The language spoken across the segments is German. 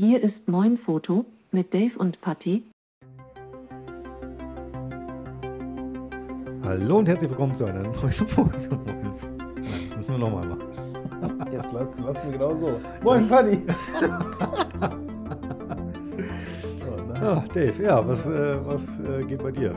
Hier ist Moin Foto mit Dave und Patty. Hallo und herzlich willkommen zu einer neuen Folge. Das müssen wir nochmal machen. Jetzt lass, lass mir genau so. Moin, so, ne? Ja, Dave, ja, was, äh, was äh, geht bei dir?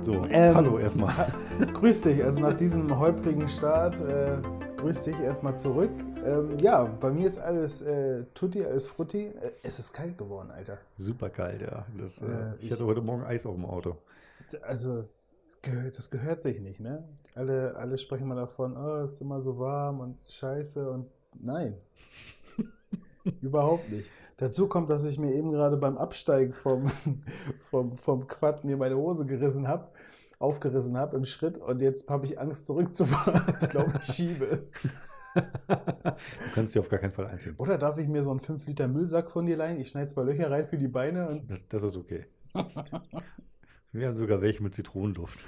So, Ähm, hallo erstmal. Grüß dich. Also nach diesem holprigen Start, äh, grüß dich erstmal zurück. Ähm, ja, bei mir ist alles äh, tutti, alles frutti. Äh, es ist kalt geworden, Alter. Super kalt, ja. Das, äh, Äh, ich ich- hatte heute Morgen Eis auf dem Auto. Also, das gehört sich nicht, ne? Alle, alle sprechen mal davon, oh, es ist immer so warm und scheiße und nein. Überhaupt nicht. Dazu kommt, dass ich mir eben gerade beim Absteigen vom, vom, vom Quad mir meine Hose gerissen habe, aufgerissen habe im Schritt und jetzt habe ich Angst zurückzufahren. Ich glaube, ich schiebe. du kannst dich auf gar keinen Fall einziehen. Oder darf ich mir so einen 5 Liter Müllsack von dir leihen? Ich schneide zwei Löcher rein für die Beine und. Das, das ist okay. Wir haben sogar welche mit Zitronenduft.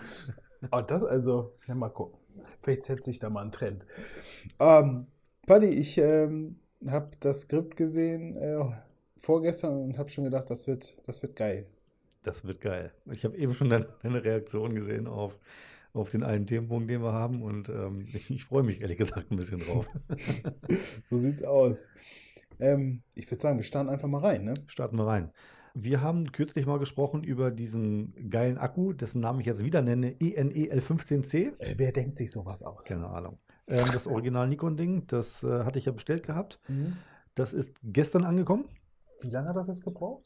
Oh, das also, ja, mal gucken. Vielleicht setzt sich da mal ein Trend. Ähm, Paddy, ich ähm, habe das Skript gesehen äh, vorgestern und habe schon gedacht, das wird, das wird geil. Das wird geil. Ich habe eben schon deine, deine Reaktion gesehen auf, auf den einen Themenpunkt, den wir haben. Und ähm, ich, ich freue mich ehrlich gesagt ein bisschen drauf. So sieht's aus. Ähm, ich würde sagen, wir starten einfach mal rein, ne? Starten wir rein. Wir haben kürzlich mal gesprochen über diesen geilen Akku, dessen Namen ich jetzt wieder nenne, E ENE-L15C. Äh, wer denkt sich sowas aus? Keine Ahnung. Ähm, das Original Nikon-Ding, das äh, hatte ich ja bestellt gehabt. Mhm. Das ist gestern angekommen. Wie lange hat das jetzt gebraucht?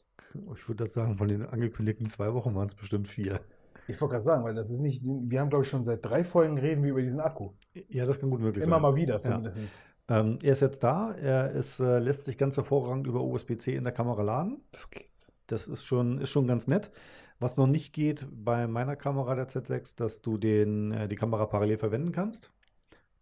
Ich würde das sagen, von den angekündigten zwei Wochen waren es bestimmt vier. Ich wollte gerade sagen, weil das ist nicht, wir haben glaube ich schon seit drei Folgen reden wir über diesen Akku. Ja, das kann gut möglich Immer sein. mal wieder zumindest. Ähm, er ist jetzt da. Er ist, äh, lässt sich ganz hervorragend über USB-C in der Kamera laden. Das geht's. Das ist schon, ist schon ganz nett. Was noch nicht geht bei meiner Kamera der Z6, dass du den, äh, die Kamera parallel verwenden kannst.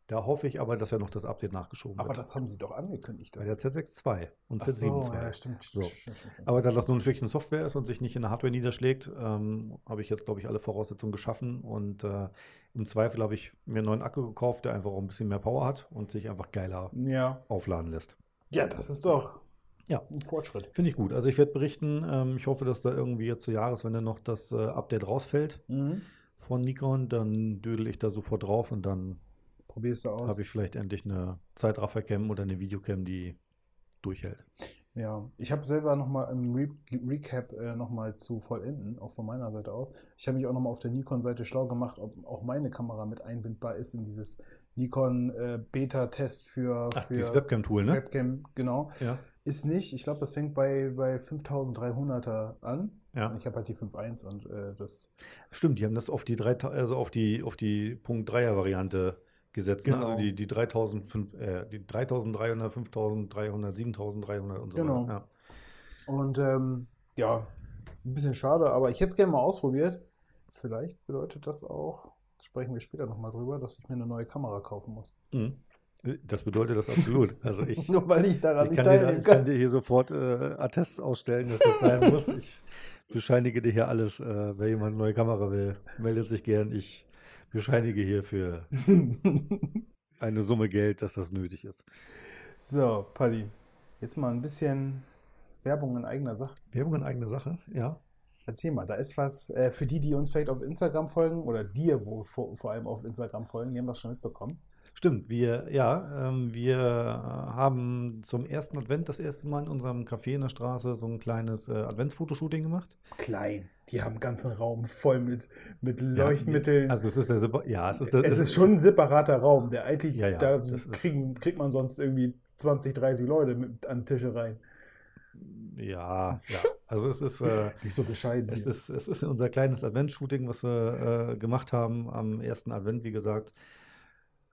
Da hoffe ich aber, dass ja noch das Update nachgeschoben Aber wird. das haben sie doch angekündigt. bei Das der Z6 II und Ach Z7 so, ja, stimmt. So. stimmt, stimmt. Aber da das nur ein Stückchen Software ist und sich nicht in der Hardware niederschlägt, ähm, habe ich jetzt, glaube ich, alle Voraussetzungen geschaffen. Und äh, im Zweifel habe ich mir einen neuen Akku gekauft, der einfach auch ein bisschen mehr Power hat und sich einfach geiler Ja. aufladen lässt. Ja, das ist doch Ja. ein Fortschritt. Finde ich gut. Also ich werde berichten. Ähm, ich hoffe, dass da irgendwie jetzt zur Jahreswende noch das äh, Update rausfällt Mhm. von Nikon. Dann dödel ich da sofort drauf und dann Probierst du aus. habe ich vielleicht endlich eine Zeitraffer-Cam oder eine Videocam, die durchhält. Ja, ich habe selber nochmal im Re Recap äh, nochmal zu vollenden, auch von meiner Seite aus. Ich habe mich auch nochmal auf der Nikon-Seite schlau gemacht, ob auch meine Kamera mit einbindbar ist in dieses Nikon äh, für, Ach, für Webcam-Tool, ne? Webcam, genau. Ja. Ist nicht. Ich glaube, das fängt bei, bei 5300er an. Ja. Und Ich habe halt die 5.1 und äh, das. Stimmt, die haben das auf die, drei, also auf die, auf die Punkt 3er Gesetzt. Ne? Genau. Also die, die, 3005, äh, die 3300, 5300, 7300 und so Genau. weiter. Ja. Und ähm, ja, ein bisschen schade, aber ich hätte es gerne mal ausprobiert. Vielleicht bedeutet das auch, sprechen wir später nochmal drüber, dass ich mir eine neue Kamera kaufen muss. Mhm. Das bedeutet das absolut. Also ich, Nur weil ich daran ich, nicht kann dir, teilnehmen ich kann kann. dir hier sofort äh, Attests ausstellen, dass das sein muss. Ich bescheinige dir hier alles. Äh, wer jemand eine neue Kamera will, meldet sich gern. Ich bescheinige hier für eine Summe Geld, dass das nötig ist. so, Paddy, jetzt mal ein bisschen Werbung in eigener Sache. Werbung in eigener Sache, ja. Erzähl mal, da ist was äh, für die, die uns vielleicht auf Instagram folgen oder dir wo, vor, vor allem auf Instagram folgen, die haben das schon mitbekommen. Stimmt, wir, ja, ähm, wir haben zum ersten Advent das erste Mal in unserem Café in der Straße so ein kleines äh, Adventsfotoshooting gemacht. Klein, die haben einen ganzen Raum voll mit, mit Ja, Leuchtmitteln. Also es ist der ja, es ist der, es ist schon ein separater Raum, der eigentlich, Ja, ja, da kriegen, kriegt man sonst irgendwie 20, 30 Leute mit an Tische rein. Ja, ja. Also es ist, äh, Nicht so bescheiden. es hier. ist, es ist unser kleines Advent-Shooting, was wir äh, gemacht haben am ersten Advent, wie gesagt.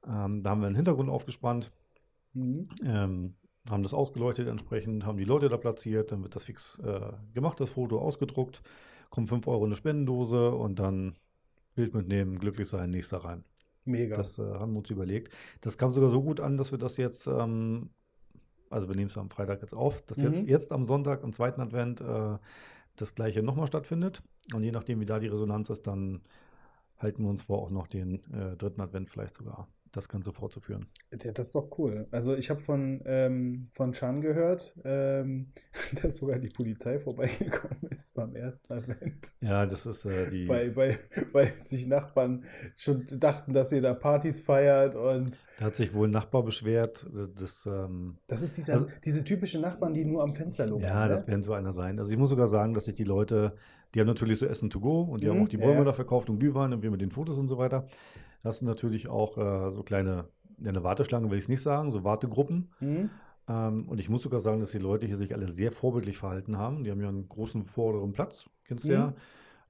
Ähm, da haben wir einen Hintergrund aufgespannt, Mhm. ähm, haben das ausgeleuchtet entsprechend, haben die Leute da platziert, dann wird das fix äh, gemacht, das Foto ausgedruckt, kommt 5 Euro in eine Spendendose und dann Bild mitnehmen, glücklich sein, nächster rein. Mega. Das äh, haben wir uns überlegt. Das kam sogar so gut an, dass wir das jetzt, ähm, also wir nehmen es am Freitag jetzt auf, dass jetzt, Mhm. jetzt am Sonntag, am zweiten Advent, äh, das gleiche nochmal stattfindet. Und je nachdem, wie da die Resonanz ist, dann halten wir uns vor, auch noch den äh, dritten Advent vielleicht sogar das Ganze fortzuführen. Das ist doch cool. Also ich habe von, ähm, von Chan gehört, ähm, dass sogar die Polizei vorbeigekommen ist beim ersten Advent. Ja, das ist äh, die. Weil, weil, weil sich Nachbarn schon dachten, dass ihr da Partys feiert und Da hat sich wohl ein Nachbar beschwert. Das, ähm, das ist dieser, Also- diese typischen Nachbarn, die nur am Fenster lungern. ja, ne? das werden so einer sein. Also ich muss sogar sagen, dass sich die Leute, die haben natürlich so Essen to go und die haben Mhm, auch die Bäume ja. da verkauft und Glühwein und wir mit den Fotos und so weiter. Das sind natürlich auch äh, so kleine, ja, eine Warteschlange will ich es nicht sagen, so Wartegruppen. Hm? Ähm, und ich muss sogar sagen, dass die Leute hier sich alle sehr vorbildlich verhalten haben. Die haben ja einen großen vorderen Platz, kennst du Mhm. ja.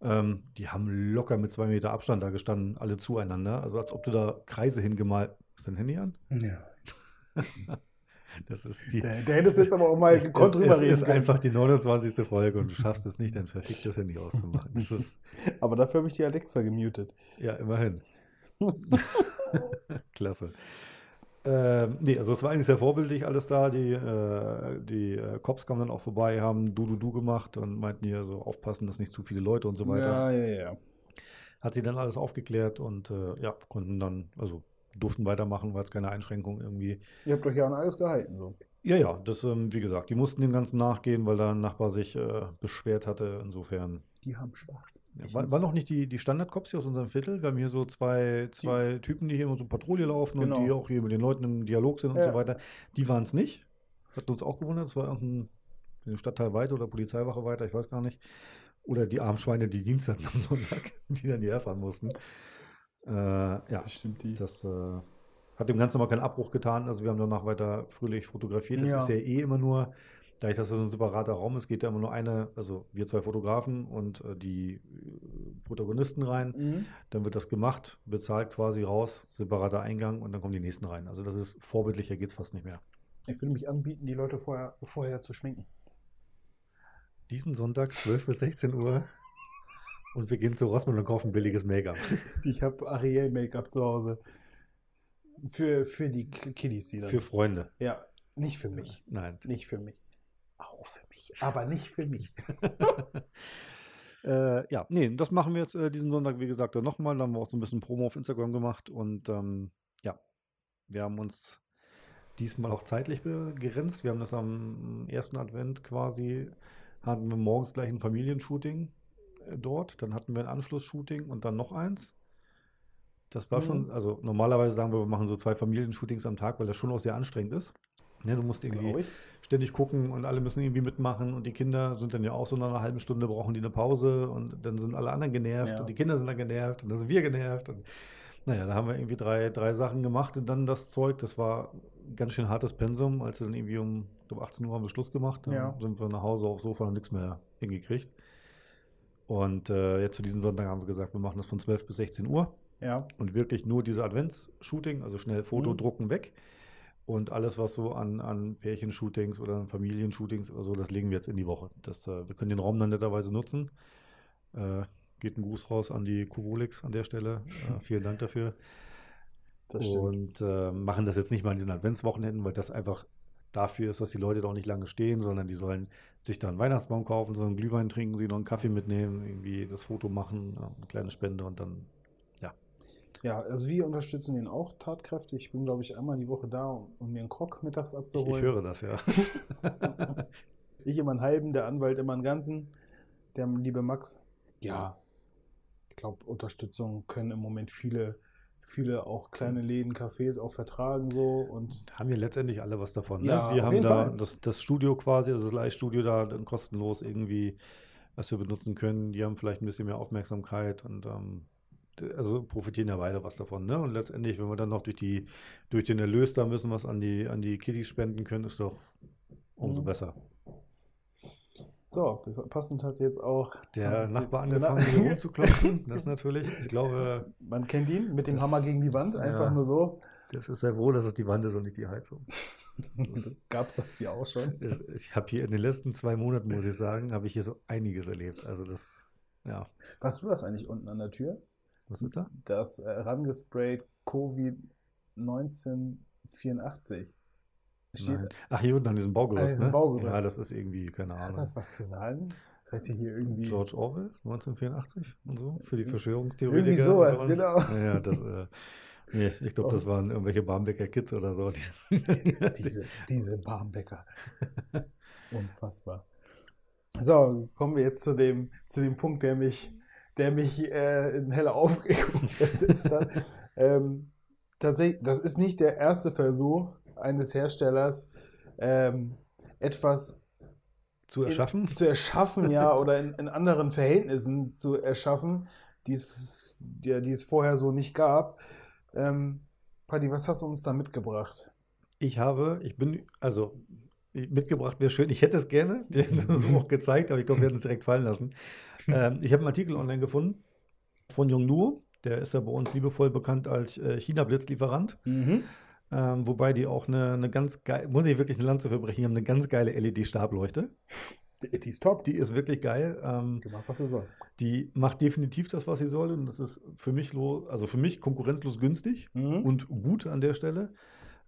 Ähm, die haben locker mit zwei Meter Abstand da gestanden, alle zueinander. Also als ob du da Kreise hingemalt. Ist dein Handy an? Ja. Das ist die. Da, da hättest du jetzt aber auch mal gekonnt drüber reden ist können. einfach die 29. Folge und du schaffst es nicht, dein verficktes Handy auszumachen. Das ist, Aber dafür habe ich die Alexa gemutet. ja, immerhin. Klasse. Ähm, nee, also es war eigentlich sehr vorbildlich alles da. Die, äh, die äh, Cops kamen dann auch vorbei, haben Du-Du-Du gemacht und meinten hier so aufpassen, dass nicht zu viele Leute und so weiter. Ja, ja, ja. Hat sie dann alles aufgeklärt und äh, ja, konnten dann, also durften weitermachen, weil es keine Einschränkung irgendwie. Ihr habt euch ja an alles gehalten. So. Ja, ja, das, ähm, wie gesagt, die mussten dem Ganzen nachgehen, weil da ein Nachbar sich äh, beschwert hatte. Insofern. Die haben Spaß. Ja, war, war noch nicht die, die Standard-Cops hier aus unserem Viertel. Wir haben hier so zwei, zwei Typen, die hier immer so Patrouille laufen Genau. und die auch hier mit den Leuten im Dialog sind und Ja. so weiter. Die waren es nicht. Hat uns auch gewundert. Es war irgendein ein Stadtteil weiter oder Polizeiwache weiter, ich weiß gar nicht. Oder die Armschweine, die Dienst hatten am Sonntag, die dann hierher fahren mussten. Äh, ja, Bestimmt die. das äh, hat dem Ganzen aber keinen Abbruch getan. Also wir haben danach weiter fröhlich fotografiert. Das Ja. ist ja eh immer nur, dadurch, dass es ein separater Raum ist, geht da immer nur eine, also wir zwei Fotografen und äh, die äh, Protagonisten rein. Mhm. Dann wird das gemacht, bezahlt quasi raus, separater Eingang und dann kommen die nächsten rein. Also das ist vorbildlicher, geht es fast nicht mehr. Ich würde mich anbieten, die Leute vorher, vorher zu schminken. Diesen Sonntag 12 bis 16 Uhr und wir gehen zu Rossmann und kaufen billiges Make-up. Ich habe Ariel-Make-up zu Hause. Für, für die Kiddies, die dann. Für Freunde. ja, nicht für mich. Nein. Nicht für mich. Auch für mich, aber nicht für mich. Äh, ja, nee, das machen wir jetzt äh, diesen Sonntag, wie gesagt, dann nochmal. Da haben wir auch so ein bisschen Promo auf Instagram gemacht und ähm, ja, wir haben uns diesmal auch zeitlich begrenzt. Wir haben das am ersten Advent quasi, hatten wir morgens gleich ein Familienshooting äh, dort, dann hatten wir ein Anschlussshooting und dann noch eins. Das war Mhm. schon, also normalerweise sagen wir, wir machen so zwei Familienshootings am Tag, weil das schon auch sehr anstrengend ist. Ne, du musst irgendwie ständig gucken und alle müssen irgendwie mitmachen und die Kinder sind dann ja auch so nach einer halben Stunde brauchen die eine Pause und dann sind alle anderen genervt Ja. und die Kinder sind dann genervt und dann sind wir genervt und naja, da haben wir irgendwie drei, drei Sachen gemacht und dann das Zeug, das war ein ganz schön hartes Pensum, als wir dann irgendwie um ich glaube 18 Uhr haben wir Schluss gemacht, dann Ja. sind wir nach Hause aufs Sofa und nichts mehr hingekriegt. Und äh, jetzt für diesen Sonntag haben wir gesagt, wir machen das von 12 bis 16 Uhr Ja. und wirklich nur diese Advents-Shooting, also schnell Foto Mhm. drucken weg. Und alles, was so an, an Pärchenshootings oder an Familienshootings oder so, das legen wir jetzt in die Woche. Das, äh, wir können den Raum dann netterweise nutzen. Äh, geht ein Gruß raus an die Kuvolix an der Stelle. Äh, vielen Dank dafür. Das. Und äh, machen das jetzt nicht mal an diesen Adventswochenenden, weil das einfach dafür ist, dass die Leute da auch nicht lange stehen, sondern die sollen sich da einen Weihnachtsbaum kaufen, sollen Glühwein trinken, sie noch einen Kaffee mitnehmen, irgendwie das Foto machen, eine kleine Spende und dann Ja, also wir unterstützen ihn auch tatkräftig. Ich bin, glaube ich, einmal die Woche da, um, mir einen Krog mittags ich, ich abzuholen. höre das, ja. Ich immer einen halben, der Anwalt immer einen ganzen. Der liebe Max. Ja, ich glaube, Unterstützung können im Moment viele, viele auch kleine Läden, Cafés auch vertragen so und haben wir letztendlich alle was davon. Ne? Ja, wir auf haben da das, das Studio quasi, also das Live-Studio da dann kostenlos irgendwie, was wir benutzen können. Die haben vielleicht ein bisschen mehr Aufmerksamkeit und ähm, also profitieren ja beide was davon. Ne? Und letztendlich, wenn wir dann noch durch die durch den Erlös da müssen, was an die an die Kiddies spenden können, ist doch umso Mhm. besser. so, passend hat jetzt auch Der Nachbar der angefangen, Na- hier rumzuklopfen, das natürlich. Ich glaube, Man kennt ihn mit dem Das- Hammer gegen die Wand, einfach ja. nur so. das ist sehr wohl, dass es die Wand ist und nicht die Heizung. Gab es das ja auch schon. Ich habe hier in den letzten zwei Monaten, muss ich sagen, habe ich hier so einiges erlebt. Also das, ja, Warst du das eigentlich unten an der Tür? Was ist da? Das äh, rangesprayt Covid 1984. Steht, Nein. Ach, hier unten an diesem Baugerüst, An diesem ne? Baugerüst. Ja, das ist irgendwie, keine hat Ahnung. das was zu sagen? Seid ihr hier irgendwie. George Orwell, 1984 und so, für die Verschwörungstheoretiker. Irgendwie sowas, genau. Ja, das, äh, Nee, ich glaube, So. das waren irgendwelche Barmbecker Kids oder so. diese, diese Barmbäcker. Unfassbar. So, kommen wir jetzt zu dem, zu dem Punkt, der mich, der mich äh, in helle Aufregung versetzt hat. ähm, tatsächlich, das ist nicht der erste Versuch eines Herstellers, ähm, etwas Zu erschaffen? in, zu erschaffen, ja, oder in, in anderen Verhältnissen zu erschaffen, die es, die, die es vorher so nicht gab. Ähm, Paddy, was hast du uns da mitgebracht? Ich habe, ich bin, also mitgebracht wäre schön. Ich hätte es gerne, dir so auch gezeigt, aber ich glaube, wir werden es direkt fallen lassen. Ähm, ich habe einen Artikel online gefunden von Yongnuo. Der ist ja bei uns liebevoll bekannt als äh, China-Blitzlieferant. Mhm. Ähm, wobei die auch eine, eine ganz geile, muss ich wirklich eine Lanze verbrechen, die haben eine ganz geile LED-Stableuchte. Die, die ist top. Die ist wirklich geil. Ähm, Die macht, was sie soll. die macht definitiv das, was sie soll. Und das ist für mich, also für mich konkurrenzlos günstig Mhm. und gut an der Stelle.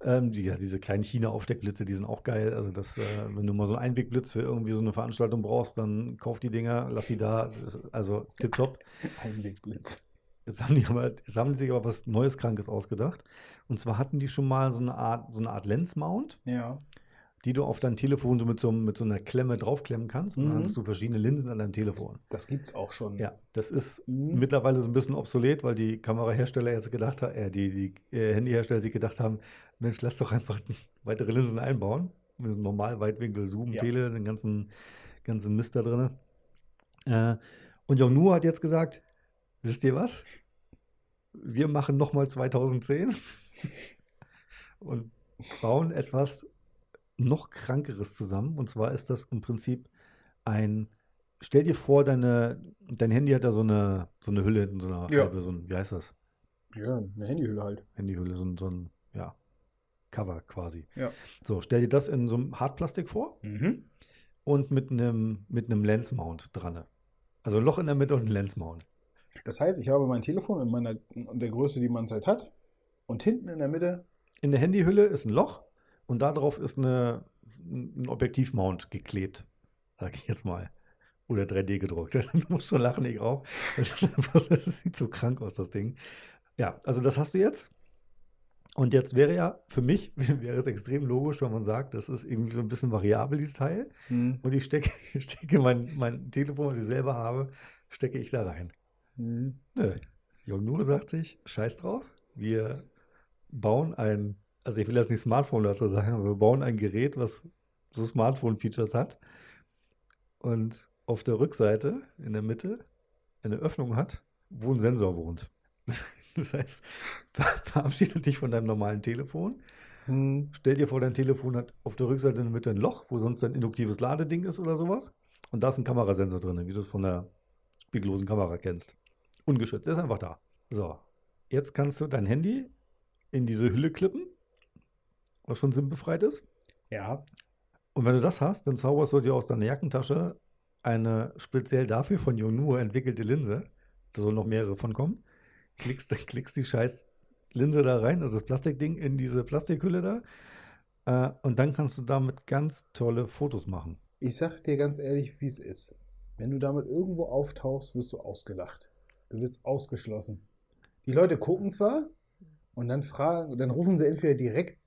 Ähm, die, ja, diese kleinen China-Aufsteckblitze, die sind auch geil. Also, das, äh, wenn du mal so einen Einwegblitz für irgendwie so eine Veranstaltung brauchst, dann kauf die Dinger, lass die da. Also, tipptopp. Einwegblitz. Jetzt haben die aber, jetzt haben die sich aber was Neues, Krankes ausgedacht. Und zwar hatten die schon mal so eine Art, so eine Art Lens-Mount, Ja. Die du auf dein Telefon so mit so, mit so einer Klemme draufklemmen kannst. Und dann Mhm. hast du verschiedene Linsen an deinem Telefon. Das gibt's auch schon. Ja, das ist Mhm. mittlerweile so ein bisschen obsolet, weil die Kamerahersteller jetzt gedacht haben, äh, die, die äh, Handyhersteller sich gedacht haben, Mensch, lass doch einfach weitere Linsen einbauen. Mit einem normal Weitwinkel, Zoom, Ja. Tele, den ganzen, ganzen Mist da drin. Äh, und Yongnuo hat jetzt gesagt, wisst ihr was? Wir machen nochmal 2010 und bauen etwas noch krankeres zusammen. Und zwar ist das im Prinzip ein, stell dir vor, deine, dein Handy hat da so eine, so eine Hülle in so einer Ja. halbe, so ein, wie heißt das? Ja, eine Handyhülle halt. Handyhülle, so ein, so ein, ja, Cover quasi. Ja. So, stell dir das in so einem Hartplastik vor Mhm. und mit einem, mit einem Lens-Mount dran. Also ein Loch in der Mitte und ein Lens-Mount. Das heißt, ich habe mein Telefon in meiner in der Größe, die man halt hat. Und hinten in der Mitte. In der Handyhülle ist ein Loch und da drauf ist eine, ein Objektivmount geklebt, sage ich jetzt mal. Oder 3D gedruckt. Du musst schon lachen, ich auch. Das, sieht so krank aus, das Ding. Ja, also das hast du jetzt. Und jetzt wäre ja, für mich wäre es extrem logisch, wenn man sagt, das ist irgendwie so ein bisschen variabel, dieses Teil. Mhm. Und ich stecke, stecke mein, mein Telefon, was ich selber habe, stecke ich da rein. Mhm. Nö. Jongnuo sagt sich, scheiß drauf, wir bauen ein, also ich will jetzt nicht Smartphone dazu sagen, aber wir bauen ein Gerät, was so Smartphone-Features hat und auf der Rückseite in der Mitte eine Öffnung hat, wo ein Sensor wohnt. Das heißt, ver- verabschiede dich von deinem normalen Telefon, Mhm. stell dir vor, dein Telefon hat auf der Rückseite in der Mitte ein Loch, wo sonst ein induktives Ladeding ist oder sowas. Und da ist ein Kamerasensor drin, wie du es von der spiegellosen Kamera kennst. Ungeschützt, der ist einfach da. So, jetzt kannst du dein Handy in diese Hülle klippen, was schon SIM-befreit ist. Ja. Und wenn du das hast, dann zauberst du dir aus deiner Jackentasche eine speziell dafür von Yongnuo entwickelte Linse. Da sollen noch mehrere von kommen. Klickst, klickst die scheiß Linse da rein, also das Plastikding in diese Plastikhülle da. Äh, und dann kannst du damit ganz tolle Fotos machen. Ich sag dir ganz ehrlich, wie es ist. Wenn du damit irgendwo auftauchst, wirst du ausgelacht. Du wirst ausgeschlossen. Die Leute gucken zwar und dann fragen, dann rufen sie entweder direkt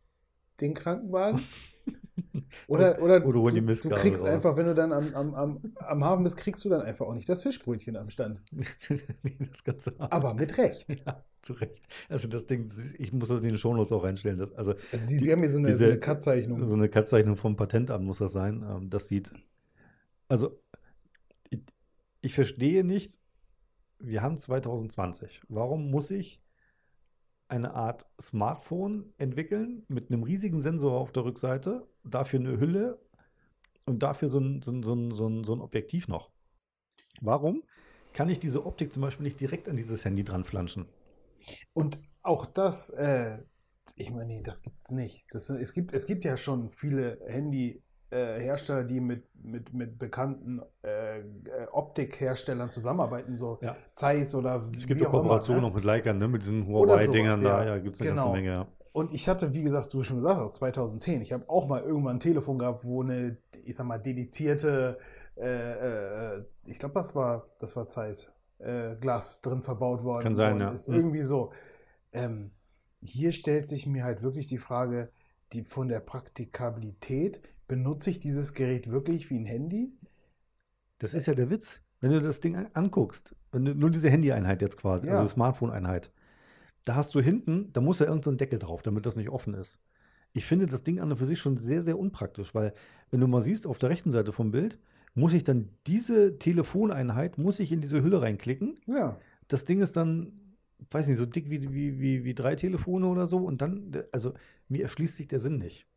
den Krankenwagen oder, oder, oder die du, du kriegst raus. einfach, wenn du dann am, am, am, am Hafen bist, kriegst du dann einfach auch nicht das Fischbrötchen am Stand. Aber mit Recht. Ja, zu Recht. Also das Ding, ich muss das in den Shownotes auch reinstellen. Das, also Also sie, Die- wir haben hier so eine, so diese- eine Cut-Zeichnung. So eine Cut-Zeichnung vom Patentamt muss das sein. Ähm, das sieht. Also, ich, ich verstehe nicht, wir haben 2020. Warum muss ich eine Art Smartphone entwickeln mit einem riesigen Sensor auf der Rückseite, dafür eine Hülle und dafür so ein, so ein, so ein, so ein, so ein Objektiv noch? Warum kann ich diese Optik zum Beispiel nicht direkt an dieses Handy dran flanschen? Und auch das, äh, ich meine, nee, das nicht. Das, es, gibt, es gibt ja schon viele Handy-Hersteller, die mit, mit, mit bekannten äh, äh, Optikherstellern zusammenarbeiten, so Ja. Zeiss oder Es gibt wie ja auch immer, Kooperationen ne? auch mit Leica, ne? mit diesen Huawei-Dingern da. ja. Ja, gibt es eine Genau. ganze Menge. Ja. Und ich hatte, wie gesagt, du schon gesagt hast, 2010, ich habe auch mal irgendwann ein Telefon gehabt, wo eine, ich sag mal, dedizierte, äh, äh, ich glaube, das war, das war Zeiss, äh, Glas drin verbaut worden, Kann sein, worden ja. ist. Mhm. Irgendwie so. Ähm, hier stellt sich mir halt wirklich die Frage, die von der Praktikabilität, benutze ich dieses Gerät wirklich wie ein Handy? Das ist ja der Witz. Wenn du das Ding an- anguckst, wenn du nur diese Handy-Einheit jetzt quasi, Ja. also Smartphone-Einheit, da hast du hinten, da muss ja irgendein so Deckel drauf, damit das nicht offen ist. Ich finde das Ding an und für sich schon sehr, sehr unpraktisch, weil wenn du mal siehst, auf der rechten Seite vom Bild, muss ich dann diese Telefoneinheit, muss ich in diese Hülle reinklicken. Ja. Das Ding ist dann, weiß nicht, so dick wie, wie, wie, wie drei Telefone oder so und dann, also mir erschließt sich der Sinn nicht.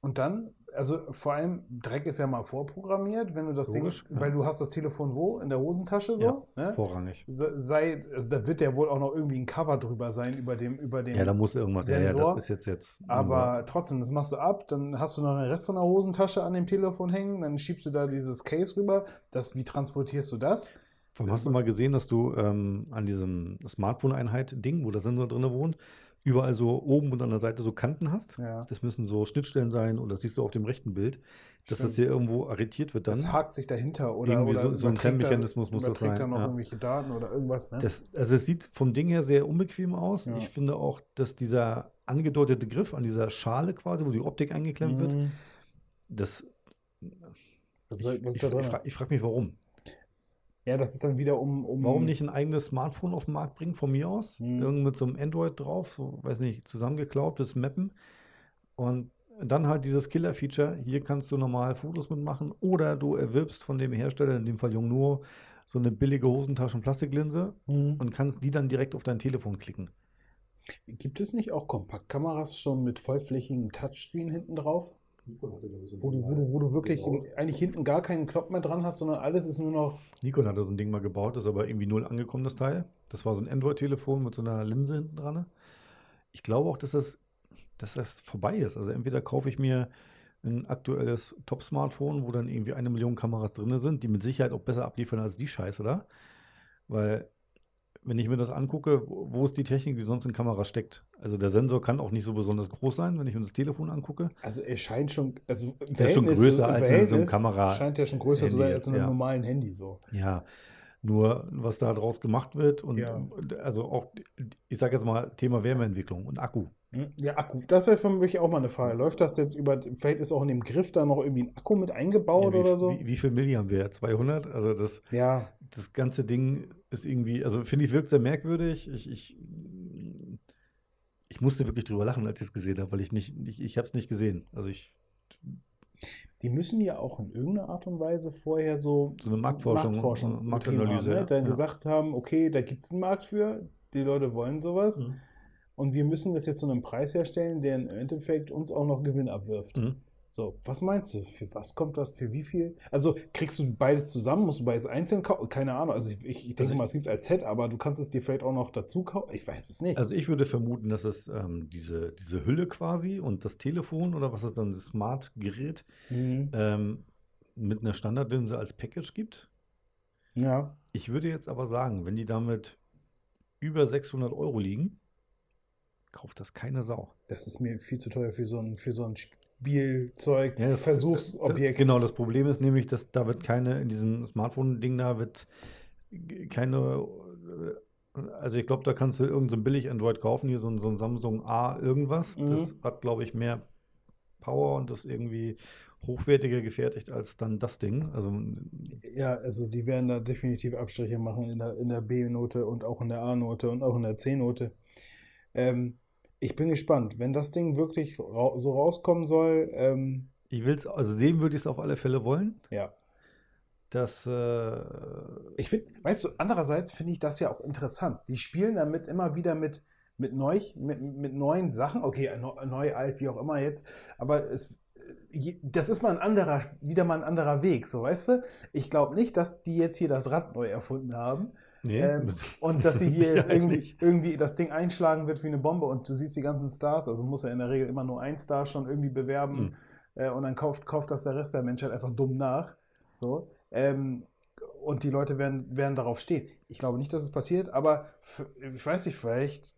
Und dann, also vor allem, Dreck ist ja mal vorprogrammiert, wenn du das Logisch, Ding, ja. weil du hast das Telefon wo? In der Hosentasche so? ne? Vorrangig. Se- Sei, also da wird ja wohl auch noch irgendwie ein Cover drüber sein über dem, über dem. Ja, da muss irgendwas, ja, ja, Sensor, das ist jetzt jetzt. aber trotzdem, das machst du ab, dann hast du noch den Rest von der Hosentasche an dem Telefon hängen, dann schiebst du da dieses Case rüber. Das, wie transportierst du das? Allem hast du mal gesehen, dass du ähm, an diesem Smartphone-Einheit-Ding, wo der Sensor drin wohnt, überall so oben und an der Seite so Kanten hast? Ja. Das müssen so Schnittstellen sein und das siehst du auf dem rechten Bild, dass das Stimmt. hier irgendwo arretiert wird dann. Das hakt sich dahinter oder, Irgendwie oder so- so ein Trennmechanismus muss das überträgt da sein, noch ja. irgendwelche Daten oder irgendwas, ne? Das, also es sieht vom Ding her sehr unbequem aus. Ja. Ich finde auch, dass dieser angedeutete Griff an dieser Schale quasi, wo die Optik eingeklemmt wird, Mhm. das. Was, soll, was ich ist ich, drin? frage ich frag mich, warum. Ja, das ist dann wieder um. um Warum nicht ein eigenes Smartphone auf den Markt bringen, von mir aus? Mhm. Irgend mit so einem Android drauf, so, weiß nicht, zusammengeklaubtes Mappen. Und dann halt dieses Killer-Feature. Hier kannst du normal Fotos mitmachen oder du erwirbst von dem Hersteller, in dem Fall Jungnuo, so eine billige Hosentaschen-Plastiklinse Mhm. und kannst die dann direkt auf dein Telefon klicken. Gibt es nicht auch Kompaktkameras schon mit vollflächigem Touchscreen hinten drauf? Wo du, wo du, wo du wirklich in, eigentlich hinten gar keinen Knopf mehr dran hast, sondern alles ist nur noch. Nikon hatte so ein Ding mal gebaut, ist aber irgendwie null angekommen, das Teil. Das war so ein Android-Telefon mit so einer Linse hinten dran. Ich glaube auch, dass das, dass das vorbei ist. Also entweder kaufe ich mir ein aktuelles Top-Smartphone, wo dann irgendwie eine Million Kameras drin sind, die mit Sicherheit auch besser abliefern als die Scheiße da. Weil, wenn ich mir das angucke, wo ist die Technik, die sonst in Kamera steckt? Also der Sensor kann auch nicht so besonders groß sein, wenn ich mir das Telefon angucke. Also er scheint schon. Also im ist schon größer als in so einem Kamera- Scheint ja schon größer zu sein Handy als in einem ja. normalen Handy so. Ja, nur was da draus gemacht wird und Ja. und also auch, ich sage jetzt mal, Thema Wärmeentwicklung und Akku. Hm? Ja, Akku. Das wäre für mich auch mal eine Frage. Läuft das jetzt über. Vielleicht ist auch in dem Griff da noch irgendwie ein Akku mit eingebaut Ja, wie, oder so? wie, wie viel Milli haben wir? 200? Also das, Ja, das ganze Ding ist irgendwie, also finde ich, wirkt sehr merkwürdig. Ich, ich, ich musste wirklich drüber lachen, als ich es gesehen habe, weil ich nicht, ich, ich habe es nicht gesehen. Also ich, Die müssen ja auch in irgendeiner Art und Weise vorher so So eine Marktforschung, Marktforschung Marktanalyse, haben, ne? Dann Ja. gesagt haben, okay, da gibt es einen Markt für, die Leute wollen sowas Mhm. Und wir müssen das jetzt zu einem Preis herstellen, der im Endeffekt uns auch noch Gewinn abwirft. Mhm. So, was meinst du? Für was kommt das? Für wie viel? Also kriegst du beides zusammen? Musst du beides einzeln kaufen? Keine Ahnung. Also ich, ich, ich denke Also mal, es gibt es als Set, aber du kannst es dir vielleicht auch noch dazu kaufen. Ich weiß es nicht. Also ich würde vermuten, dass es ähm, diese, diese Hülle quasi und das Telefon oder was ist dann das Smart-Gerät Mhm. ähm, mit einer Standardlinse als Package gibt. Ja. Ich würde jetzt aber sagen, wenn die damit über 600 Euro liegen, kauft das keine Sau. Das ist mir viel zu teuer für so ein, für so ein Spielzeug, Ja, das- Versuchsobjekt. Das, genau, das Problem ist nämlich, dass da wird keine, in diesem Smartphone-Ding da wird keine, äh, also ich glaube, da kannst du irgendein so ein Billig-Android kaufen, hier so ein, so ein Samsung A irgendwas. Das Mhm. hat, glaube ich, mehr Power und ist irgendwie hochwertiger gefertigt als dann das Ding. Also Ja, also die werden da definitiv Abstriche machen in der, in der B-Note und auch in der A-Note und auch in der C-Note. Ähm, ich bin gespannt, wenn das Ding wirklich ra so rauskommen soll. Ähm, ich will es, also sehen würde ich es auf alle Fälle wollen. ja, dass äh, ich finde, weißt du, andererseits finde ich das ja auch interessant. Die spielen damit immer wieder mit, mit, neu, mit, mit neuen Sachen. Okay, neu, neu, alt, wie auch immer jetzt. Aber es, je- das ist mal ein anderer, wieder mal ein anderer Weg, so weißt du? Ich glaube nicht, dass die jetzt hier das Rad neu erfunden haben. Nee, Ähm, und dass sie hier jetzt irgendwie, irgendwie das Ding einschlagen wird wie eine Bombe und du siehst die ganzen Stars, also muss ja in der Regel immer nur ein Star schon irgendwie bewerben Mhm. äh, und dann kauft, kauft das der Rest der Menschheit einfach dumm nach. So. Ähm, und die Leute werden, werden darauf stehen. Ich glaube nicht, dass es passiert, aber ich weiß nicht, vielleicht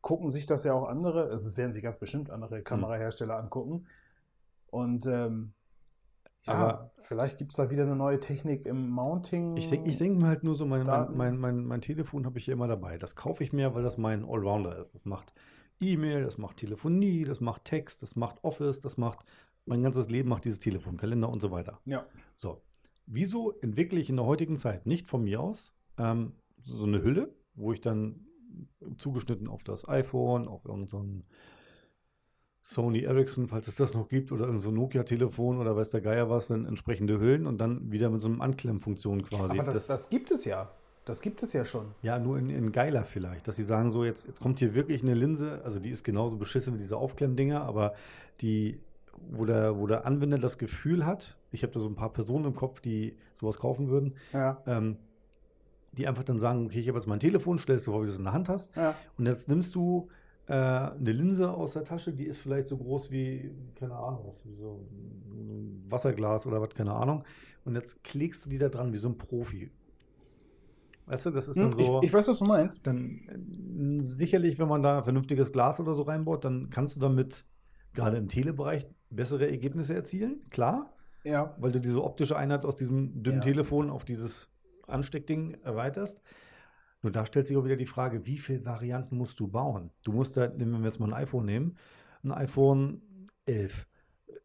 gucken sich das ja auch andere, also es werden sich ganz bestimmt andere Kamerahersteller angucken. Und ähm, ja, Aber- vielleicht gibt es da wieder eine neue Technik im Mounting. Ich denke ich denk mir halt nur so, mein, mein, mein, mein, mein Telefon habe ich hier immer dabei. Das kaufe ich mir, weil das mein Allrounder ist. Das macht E-Mail, das macht Telefonie, das macht Text, das macht Office, das macht mein ganzes Leben macht dieses Telefon, Kalender und so weiter. Ja. So, wieso entwickle ich in der heutigen Zeit nicht von mir aus ähm, so eine Hülle, wo ich dann zugeschnitten auf das iPhone, auf irgendein Sony Ericsson, falls es das noch gibt, oder irgendein so Nokia-Telefon oder weiß der Geier was, dann entsprechende Hüllen und dann wieder mit so einem Anklemmfunktion quasi. Aber das, das gibt es ja. Das gibt es ja schon. Ja, nur in, in geiler vielleicht, dass sie sagen, so jetzt, jetzt kommt hier wirklich eine Linse, also die ist genauso beschissen wie diese Aufklemmdinger, aber die, wo der, wo der Anwender das Gefühl hat, ich habe da so ein paar Personen im Kopf, die sowas kaufen würden, Ja. ähm, die einfach dann sagen, okay, ich habe jetzt mein Telefon, stellst du vor, wie du es in der Hand hast Ja. und jetzt nimmst du äh, eine Linse aus der Tasche, die ist vielleicht so groß wie, keine Ahnung, was, wie so ein Wasserglas oder was, keine Ahnung. Und jetzt klickst du die da dran wie so ein Profi. Weißt du, das ist dann Hm, ich, so. ich weiß, was du meinst. dann äh, sicherlich, wenn man da vernünftiges Glas oder so reinbaut, dann kannst du damit gerade im Telebereich bessere Ergebnisse erzielen, klar, Ja. weil du diese optische Einheit aus diesem dünnen Ja. Telefon auf dieses Ansteckding erweiterst. Nur da stellt sich auch wieder die Frage, wie viele Varianten musst du bauen? Du musst da, nehmen wir jetzt mal ein iPhone nehmen, ein iPhone 11,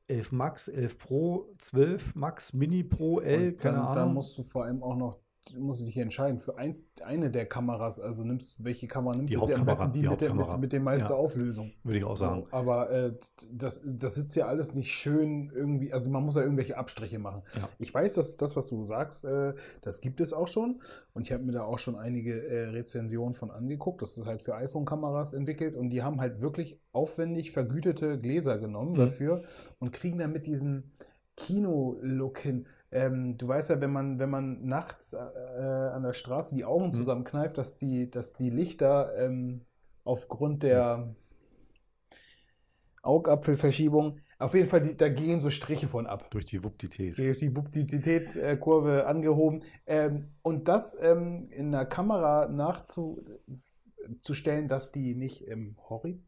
11 Max, 11 Pro, 12 Max, Mini Pro, L, Und keine dann, Ahnung. dann musst du vor allem auch noch, musst du dich entscheiden für eins, eine der Kameras. Also nimmst, welche Kamera nimmst du? Ist ja am besten die, die mit, der, mit, mit der meisten Ja. Auflösung. Würde ich auch sagen. So, aber äh, das, das sitzt ja alles nicht schön irgendwie, also man muss ja irgendwelche Abstriche machen. Ja. Ich weiß, dass das, was du sagst, äh, das gibt es auch schon. Und ich habe mir da auch schon einige äh, Rezensionen von angeguckt. Das ist halt für iPhone-Kameras entwickelt und die haben halt wirklich aufwendig vergütete Gläser genommen Mhm. dafür und kriegen damit diesen Kino-Look hin. Ähm, du weißt ja, wenn man, wenn man nachts äh, an der Straße die Augen Mhm. zusammenkneift, dass die, dass die Lichter ähm, aufgrund der Augapfelverschiebung, auf jeden Fall, die, da gehen so Striche von ab. Durch die Wupptität. Die die Wuptizitätskurve angehoben. Ähm, und das ähm, in der Kamera nachzustellen, dass die nicht im Hori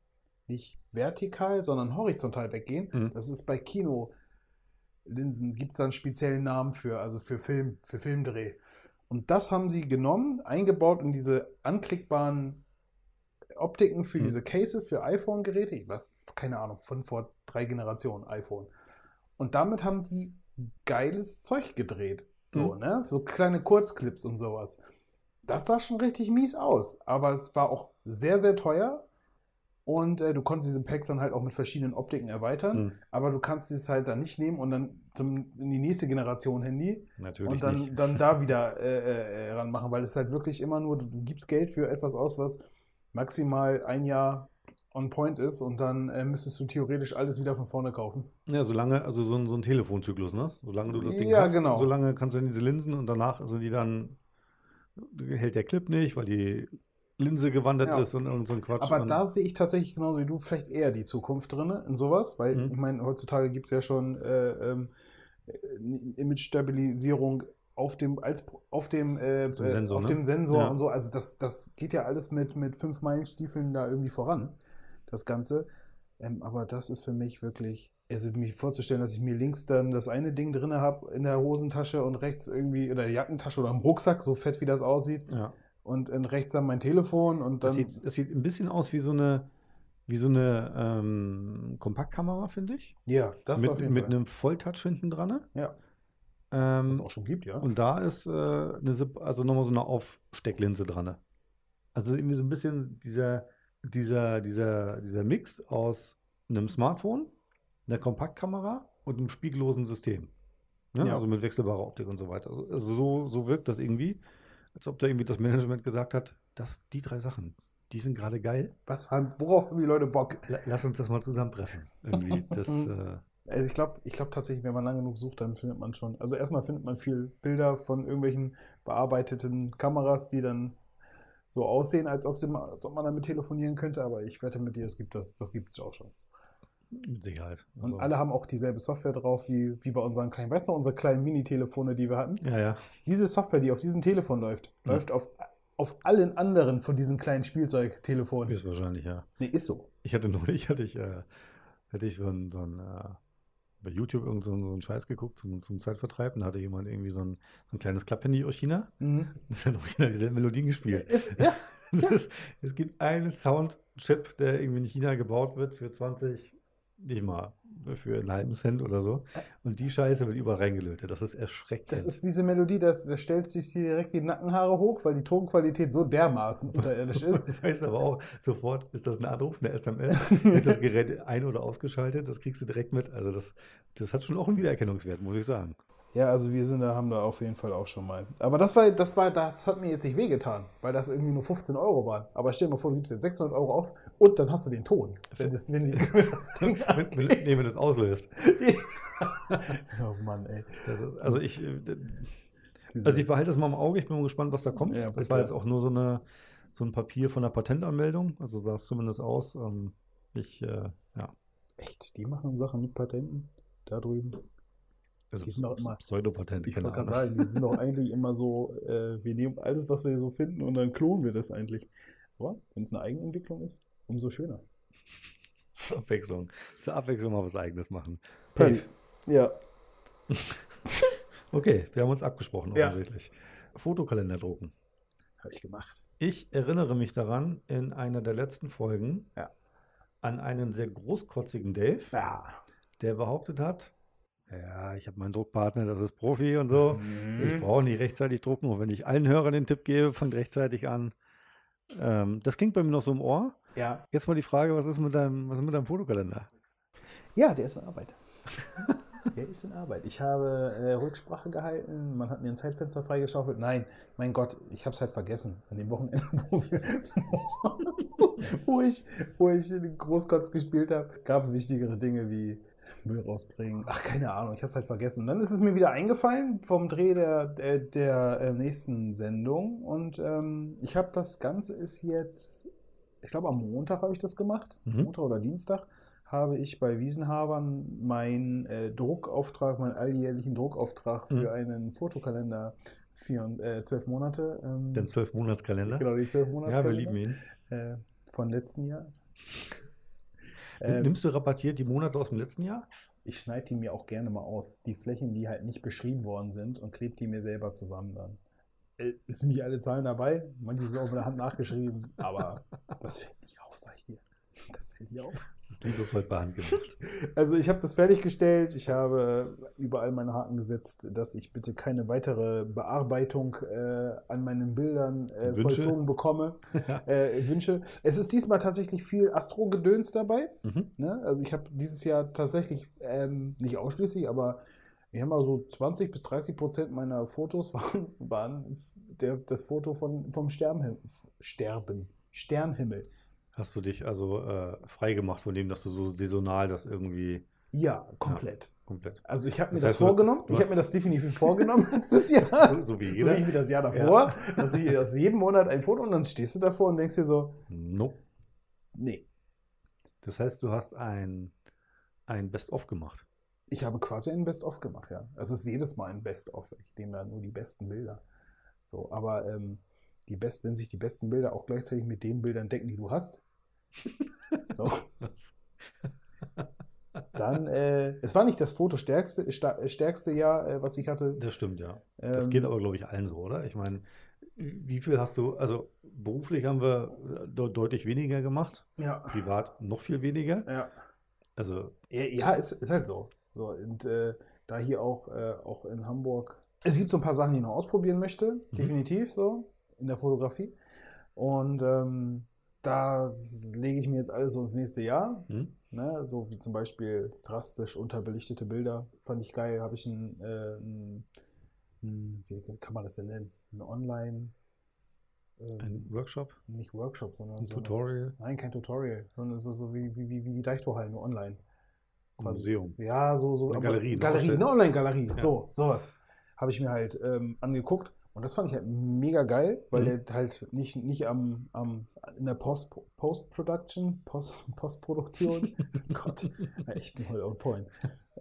nicht vertikal, sondern horizontal weggehen. Mhm. Das ist bei Kinolinsen, gibt es da einen speziellen Namen für, also für Film, für Filmdreh. Und das haben sie genommen, eingebaut in diese anklickbaren Optiken für Mhm. diese Cases für iPhone-Geräte. Ich weiß, keine Ahnung, von vor drei Generationen iPhone. Und damit haben die geiles Zeug gedreht. So, Mhm. ne? So kleine Kurzclips und sowas. Das sah schon richtig mies aus. Aber es war auch sehr, sehr teuer. Und äh, du konntest diese Packs dann halt auch mit verschiedenen Optiken erweitern. Mhm. Aber du kannst dieses halt dann nicht nehmen und dann zum, in die nächste Generation Handy Natürlich und dann, nicht. dann da wieder äh, äh, ranmachen, weil es halt wirklich immer nur, du, du gibst Geld für etwas aus, was maximal ein Jahr on point ist und dann äh, müsstest du theoretisch alles wieder von vorne kaufen. Ja, solange, also so ein, so ein Telefonzyklus, ne? Solange du das Ding Ja, hast, genau. solange kannst du in diese Linsen und danach sind die dann, hält der Clip nicht, weil die Linse gewandert Ja. ist und, und so ein Quatsch. Aber da sehe ich tatsächlich genauso wie du vielleicht eher die Zukunft drin in sowas, weil Mhm. ich meine, heutzutage gibt es ja schon äh, ähm, äh, Image-Stabilisierung auf dem, als, auf dem, äh, Dem äh, Sensor, auf ne? dem Sensor Ja. und so. Also das, das geht ja alles mit, mit fünf Meilenstiefeln da irgendwie voran, das Ganze. Ähm, aber das ist für mich wirklich, also mich vorzustellen, dass ich mir links dann das eine Ding drin habe in der Hosentasche und rechts irgendwie in der Jackentasche oder im Rucksack, so fett wie das aussieht. ja. Und in rechts dann mein Telefon und Das dann. sieht, das sieht ein bisschen aus wie so eine, wie so eine ähm, Kompaktkamera, finde ich. ja, das mit auf jeden mit Fall. einem Volltouch hinten dran. ne? Ja. Ähm, was es auch schon gibt, ja. Und da ist äh, eine, also nochmal so eine Aufstecklinse dran. Also irgendwie so ein bisschen dieser, dieser, dieser, dieser Mix aus einem Smartphone, einer Kompaktkamera und einem spiegellosen System. Ne? Ja. Also mit wechselbarer Optik und so weiter. Also also so, so wirkt das irgendwie, als ob da irgendwie das Management gesagt hat, dass die drei Sachen, die sind gerade geil. Was, haben- worauf haben die Leute Bock? La- Lass uns das mal zusammenpressen. Irgendwie. Das, äh, Also ich glaube ich glaub tatsächlich, wenn man lange genug sucht, dann findet man schon. Also erstmal findet man viel Bilder von irgendwelchen bearbeiteten Kameras, die dann so aussehen, als ob, sie als ob man damit telefonieren könnte. Aber ich wette mit dir, es gibt das, das gibt es auch schon. Mit Sicherheit. Und Also, alle haben auch dieselbe Software drauf, wie, wie bei unseren kleinen, weißt du, unsere kleinen Mini-Telefone, die wir hatten? Ja, ja. Diese Software, die auf diesem Telefon läuft, Ja. läuft auf, auf allen anderen von diesen kleinen Spielzeugtelefonen. Ist wahrscheinlich, ja. Nee, ist so. Ich hatte neulich, hatte ich, äh, hatte ich so ein, so ein äh, bei YouTube irgend so, einen- so einen Scheiß geguckt zum, zum Zeitvertreib. Und da hatte jemand irgendwie so ein, so ein kleines Klapphandy aus China. Mhm. Das hat original dieselben Melodien gespielt. Ist, ja, ist, es gibt einen Soundchip, der irgendwie in China gebaut wird für 20, nicht mal, für einen halben Cent oder so. Und die Scheiße wird überall reingelötet. Das ist erschreckend. Das ist diese Melodie, da das stellt sich direkt die Nackenhaare hoch, weil die Tonqualität so dermaßen unterirdisch ist. Du weißt aber auch sofort, ist das ein Anruf, eine SMS, wird das Gerät ein- oder ausgeschaltet, das kriegst du direkt mit. Also das, das hat schon auch einen Wiedererkennungswert, muss ich sagen. Ja, also wir sind da, haben da auf jeden Fall auch schon mal. Aber das war, das war, das hat mir jetzt nicht wehgetan, weil das irgendwie nur 15 Euro waren. Aber stell dir mal vor, du gibst jetzt 600 Euro aus und dann hast du den Ton. Wenn das, wenn die, wenn das Ding Wenn, wenn, nee, wenn das auslöst. oh Mann, ey. Ist, also ich, äh, also ich behalte das mal im Auge, ich bin mal gespannt, was da kommt. Ja, das war jetzt auch nur so, eine, so ein Papier von der Patentanmeldung, also sah es zumindest aus. Ähm, ich, äh, ja. Echt, die machen Sachen mit Patenten da drüben. Also Die sind auch immer- Pseudopatente, Ich wollte gerade sagen, die sind doch eigentlich immer so, äh, wir nehmen alles, was wir hier so finden und dann klonen wir das eigentlich. Aber wenn es eine Eigenentwicklung ist, umso schöner. Zur Abwechslung. Zur Abwechslung mal was Eigenes machen. Paddy. Ja. Okay, wir haben uns abgesprochen Ja. offensichtlich. Fotokalender drucken. Habe ich gemacht. Ich erinnere mich daran, in einer der letzten Folgen Ja. an einen sehr großkotzigen Dave, Ja. der behauptet hat, ja, ich habe meinen Druckpartner, das ist Profi und so. Ich Mhm. brauche nicht rechtzeitig drucken und wenn ich allen Hörern den Tipp gebe, fangt rechtzeitig an. Ähm, das klingt bei mir noch so im Ohr. Ja. Jetzt mal die Frage, was ist mit deinem, was ist mit deinem Fotokalender? Ja, der ist in Arbeit. der ist in Arbeit. Ich habe äh, Rücksprache gehalten, man hat mir ein Zeitfenster freigeschaufelt. Nein, mein Gott, ich habe es halt vergessen. An dem Wochenende, wo, wir, wo, ich, wo ich Großkotz gespielt habe, gab es wichtigere Dinge wie Müll rausbringen. Ach, keine Ahnung, ich habe es halt vergessen. Und dann ist es mir wieder eingefallen vom Dreh der, der, der äh, nächsten Sendung. Und ähm, ich habe das Ganze ist jetzt, ich glaube am Montag habe ich das gemacht. Mhm. Montag oder Dienstag habe ich bei Wiesenhabern meinen äh, Druckauftrag, meinen alljährlichen Druckauftrag für Mhm. einen Fotokalender für äh, zwölf Monate. Ähm, Den Zwölf-Monats-Kalender? genau, die zwölf ja, Monate. wir lieben ihn. Äh, von letzten Jahr. Ähm, Nimmst du rabattiert die Monate aus dem letzten Jahr? ich schneide die mir auch gerne mal aus. Die Flächen, die halt nicht beschrieben worden sind und klebe die mir selber zusammen dann. Äh, Es sind nicht alle Zahlen dabei, manche sind auch mit der Hand nachgeschrieben, aber das fällt nicht auf, sag ich dir. Das fällt nicht auf. Das ist liebevoll per Hand gemacht. Also ich habe das fertiggestellt, ich habe überall meine Haken gesetzt, dass ich bitte keine weitere Bearbeitung äh, an meinen Bildern äh, vollzogen bekomme. Äh, Wünsche. Es ist diesmal tatsächlich viel Astro-Gedöns dabei. Mhm. Ne? Also ich habe dieses Jahr tatsächlich, ähm, nicht ausschließlich, aber ich habe mal so 20 bis 30 Prozent meiner Fotos waren, waren der, das Foto von, vom Sternhim Sterben, Sternhimmel. Hast du dich also äh, frei gemacht von dem, dass du so saisonal das irgendwie Ja, komplett. komplett. Also ich habe mir Das das, heißt, du hast- vorgenommen, ich habe mir das definitiv vorgenommen letztes Jahr. So wie So jeder. wie ich mir das Jahr davor, dass ich aus jedem Monat ein Foto und dann stehst du davor und denkst dir so, Nope. nee, Das heißt, du hast ein, ein Best-of gemacht. ich habe quasi ein Best-of gemacht, ja. Also es ist jedes Mal ein Best-of. Ich nehme da nur die besten Bilder. So, aber ähm, die best, wenn sich die besten Bilder auch gleichzeitig mit den Bildern decken, die du hast, so, dann, äh, es war nicht das fotostärkste sta- stärkste Jahr, äh, was ich hatte. Das stimmt, ja. Das Ähm, geht aber, glaube ich, allen so, oder? Ich meine, wie viel hast du, also beruflich haben wir de deutlich weniger gemacht, Ja, privat noch viel weniger. ja. Also, Ja, ja ist, ist halt so. so und äh, da hier auch, äh, auch in Hamburg. Es gibt so ein paar Sachen, die ich noch ausprobieren möchte, definitiv so, in der Fotografie. Und ähm, da lege ich mir jetzt alles so ins nächste Jahr. hm? Ne? So wie zum Beispiel drastisch unterbelichtete Bilder. Fand ich geil. Habe ich ein, äh, ein, wie kann man das denn nennen? Ein Online, ähm, ein Workshop, nicht Workshop, sondern ein so eine- Tutorial, Nein, kein Tutorial, sondern ist so wie, wie, wie, wie die Deichtorhallen, nur online. quasi. Museum. Ja, so, so. Eine aber- Galerie, eine Galerie, eine Online-Galerie. Ja. So, sowas. Habe ich mir halt ähm, angeguckt. Und das fand ich halt mega geil, weil Mhm. der halt nicht, nicht am, am in der Post, Post-Production, Post, Postproduktion, Gott, ich bin heute on point,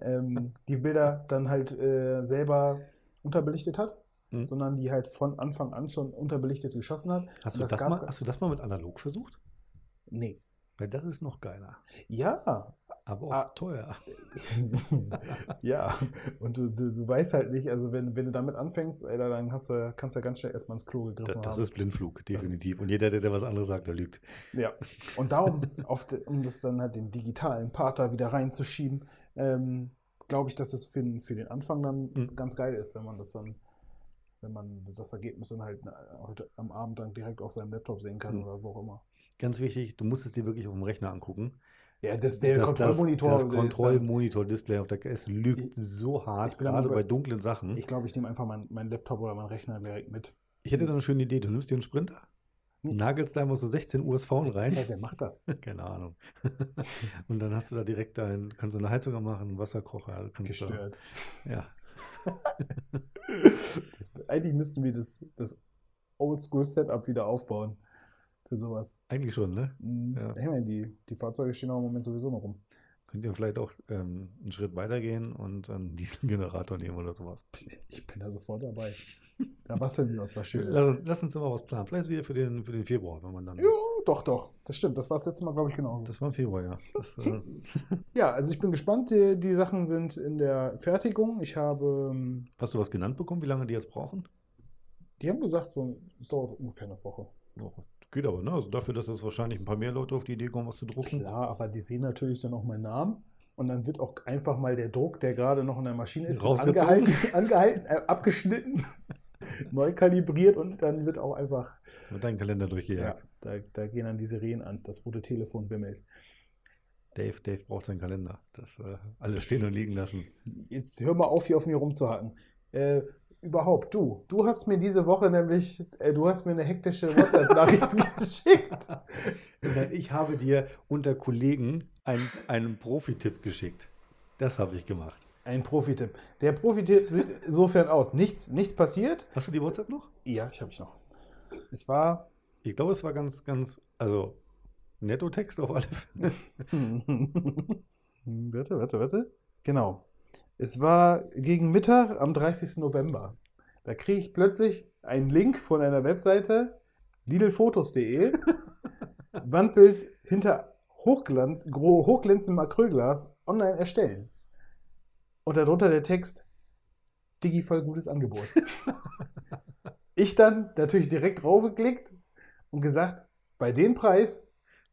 ähm, die Bilder dann halt äh, selber unterbelichtet hat, Mhm. sondern die halt von Anfang an schon unterbelichtet geschossen hat. Hast du, das gab- mal, hast du das mal mit analog versucht? Nee. Weil das ist noch geiler. Ja, Aber auch Ah. teuer. ja, und du, du, du weißt halt nicht, also wenn, wenn du damit anfängst, Alter, dann hast du, kannst du ja ganz schnell erstmal ins Klo Das, gegriffen das haben. ist Blindflug, definitiv. Und jeder, der, der was anderes sagt, der lügt. Ja, und darum, auf de, um das dann halt den digitalen Part da wieder reinzuschieben, ähm, glaube ich, dass es für, den- für den Anfang dann Mhm. ganz geil ist, wenn man das dann, wenn man das Ergebnis dann halt äh, heute am Abend dann direkt auf seinem Laptop sehen kann Mhm. oder wo auch immer. Ganz wichtig, du musst es dir wirklich auf dem Rechner angucken. Ja, das der Das- Kontrollmonitor. Das, der das Kontrollmonitor-Display auf der es lügt Ich- so hart, gerade bei- bei dunklen Sachen. Ich glaube, ich nehme einfach meinen mein Laptop oder meinen Rechner direkt mit. Ich hätte da eine schöne Idee. Du nimmst dir einen Sprinter, Nee. nagelst da immer so 16 USV rein. Hey, wer macht das? Keine Ahnung. Und dann hast du da direkt dein, kannst du eine Heizung machen, einen Wasserkocher. Kannst Gestört. Du, ja. Das, eigentlich müssten wir das, das Oldschool-Setup wieder aufbauen. Für sowas. Eigentlich schon, ne? Mhm. Ja. Ich meine, die, die Fahrzeuge stehen auch im Moment sowieso noch rum. Könnt ihr vielleicht auch ähm, einen Schritt weitergehen und einen Dieselgenerator nehmen oder sowas. Ich bin da sofort dabei. Da basteln wir uns was Schönes. Lass, uns- lass uns immer was planen. Vielleicht wieder für den, für den Februar, wenn man dann. Ja, doch, doch. Das stimmt. Das war das letzte Mal, glaube ich, genauso. Das war im Februar, ja. Das, äh, Ja, also ich bin gespannt. Die, die Sachen sind in der Fertigung. Ich habe, ähm, hast du was genannt bekommen, wie lange die jetzt brauchen? die haben gesagt, so, es dauert ungefähr eine Woche. Woche. Geht aber, ne? Also dafür, dass jetzt wahrscheinlich ein paar mehr Leute auf die Idee kommen, was zu drucken. Klar, aber die sehen natürlich dann auch meinen Namen. Und dann wird auch einfach mal der Druck, der gerade noch in der Maschine ist, angehalten, angehalten äh, abgeschnitten, neu kalibriert und dann wird auch einfach, Mit deinem Kalender ja, durchgejagt. da, da gehen dann die Sirenen an, das rote Telefon bimmelt. Dave, Dave braucht seinen Kalender. Das äh, alles stehen und liegen lassen. Jetzt hör mal auf, hier auf mir rumzuhacken. Äh, überhaupt, du, du hast mir diese Woche nämlich, äh, du hast mir eine hektische WhatsApp-Nachricht geschickt. Ich habe dir unter Kollegen einen, einen Profi-Tipp geschickt. Das habe ich gemacht. Ein Profi-Tipp. Der Profi-Tipp sieht insofern aus. Nichts, nichts passiert. Hast du die WhatsApp noch? Ja, ich habe ich noch. Es war Ich glaube, es war ganz, ganz, also Netto-Text auf alle Fälle. warte, warte, warte. Genau. Es war gegen Mittag am 30. November. Da kriege ich plötzlich einen Link von einer Webseite, lidlfotos.de, Wandbild hinter Hochglanz, hochglänzendem Acrylglas online erstellen. Und darunter der Text, Digi voll gutes Angebot. ich dann natürlich direkt draufgeklickt und gesagt, bei dem Preis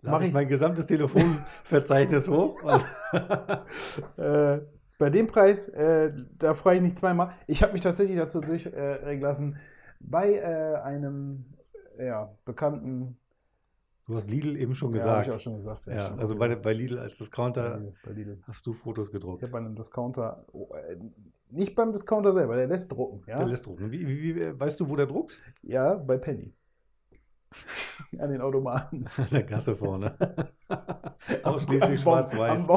Mach Mach ich ich- mein gesamtes Telefonverzeichnis hoch. Äh, bei dem Preis, äh, da freue ich mich zweimal. Ich habe mich tatsächlich dazu durchringen lassen, bei äh, einem ja, bekannten. du hast Lidl eben schon Ja, hab gesagt. ich auch schon gesagt. Ja, stimmt. also bei, bei Lidl als bei Discounter Lidl, bei Lidl. hast du Fotos Ich gedruckt. habe bei einem Discounter, oh, äh, nicht beim Discounter selber, der lässt drucken. Ja, Der lässt drucken. Wie, wie, wie, weißt du, wo der druckt? ja bei Penny. An den Automaten. An der Kasse vorne. Ausschließlich Am schwarz-weiß.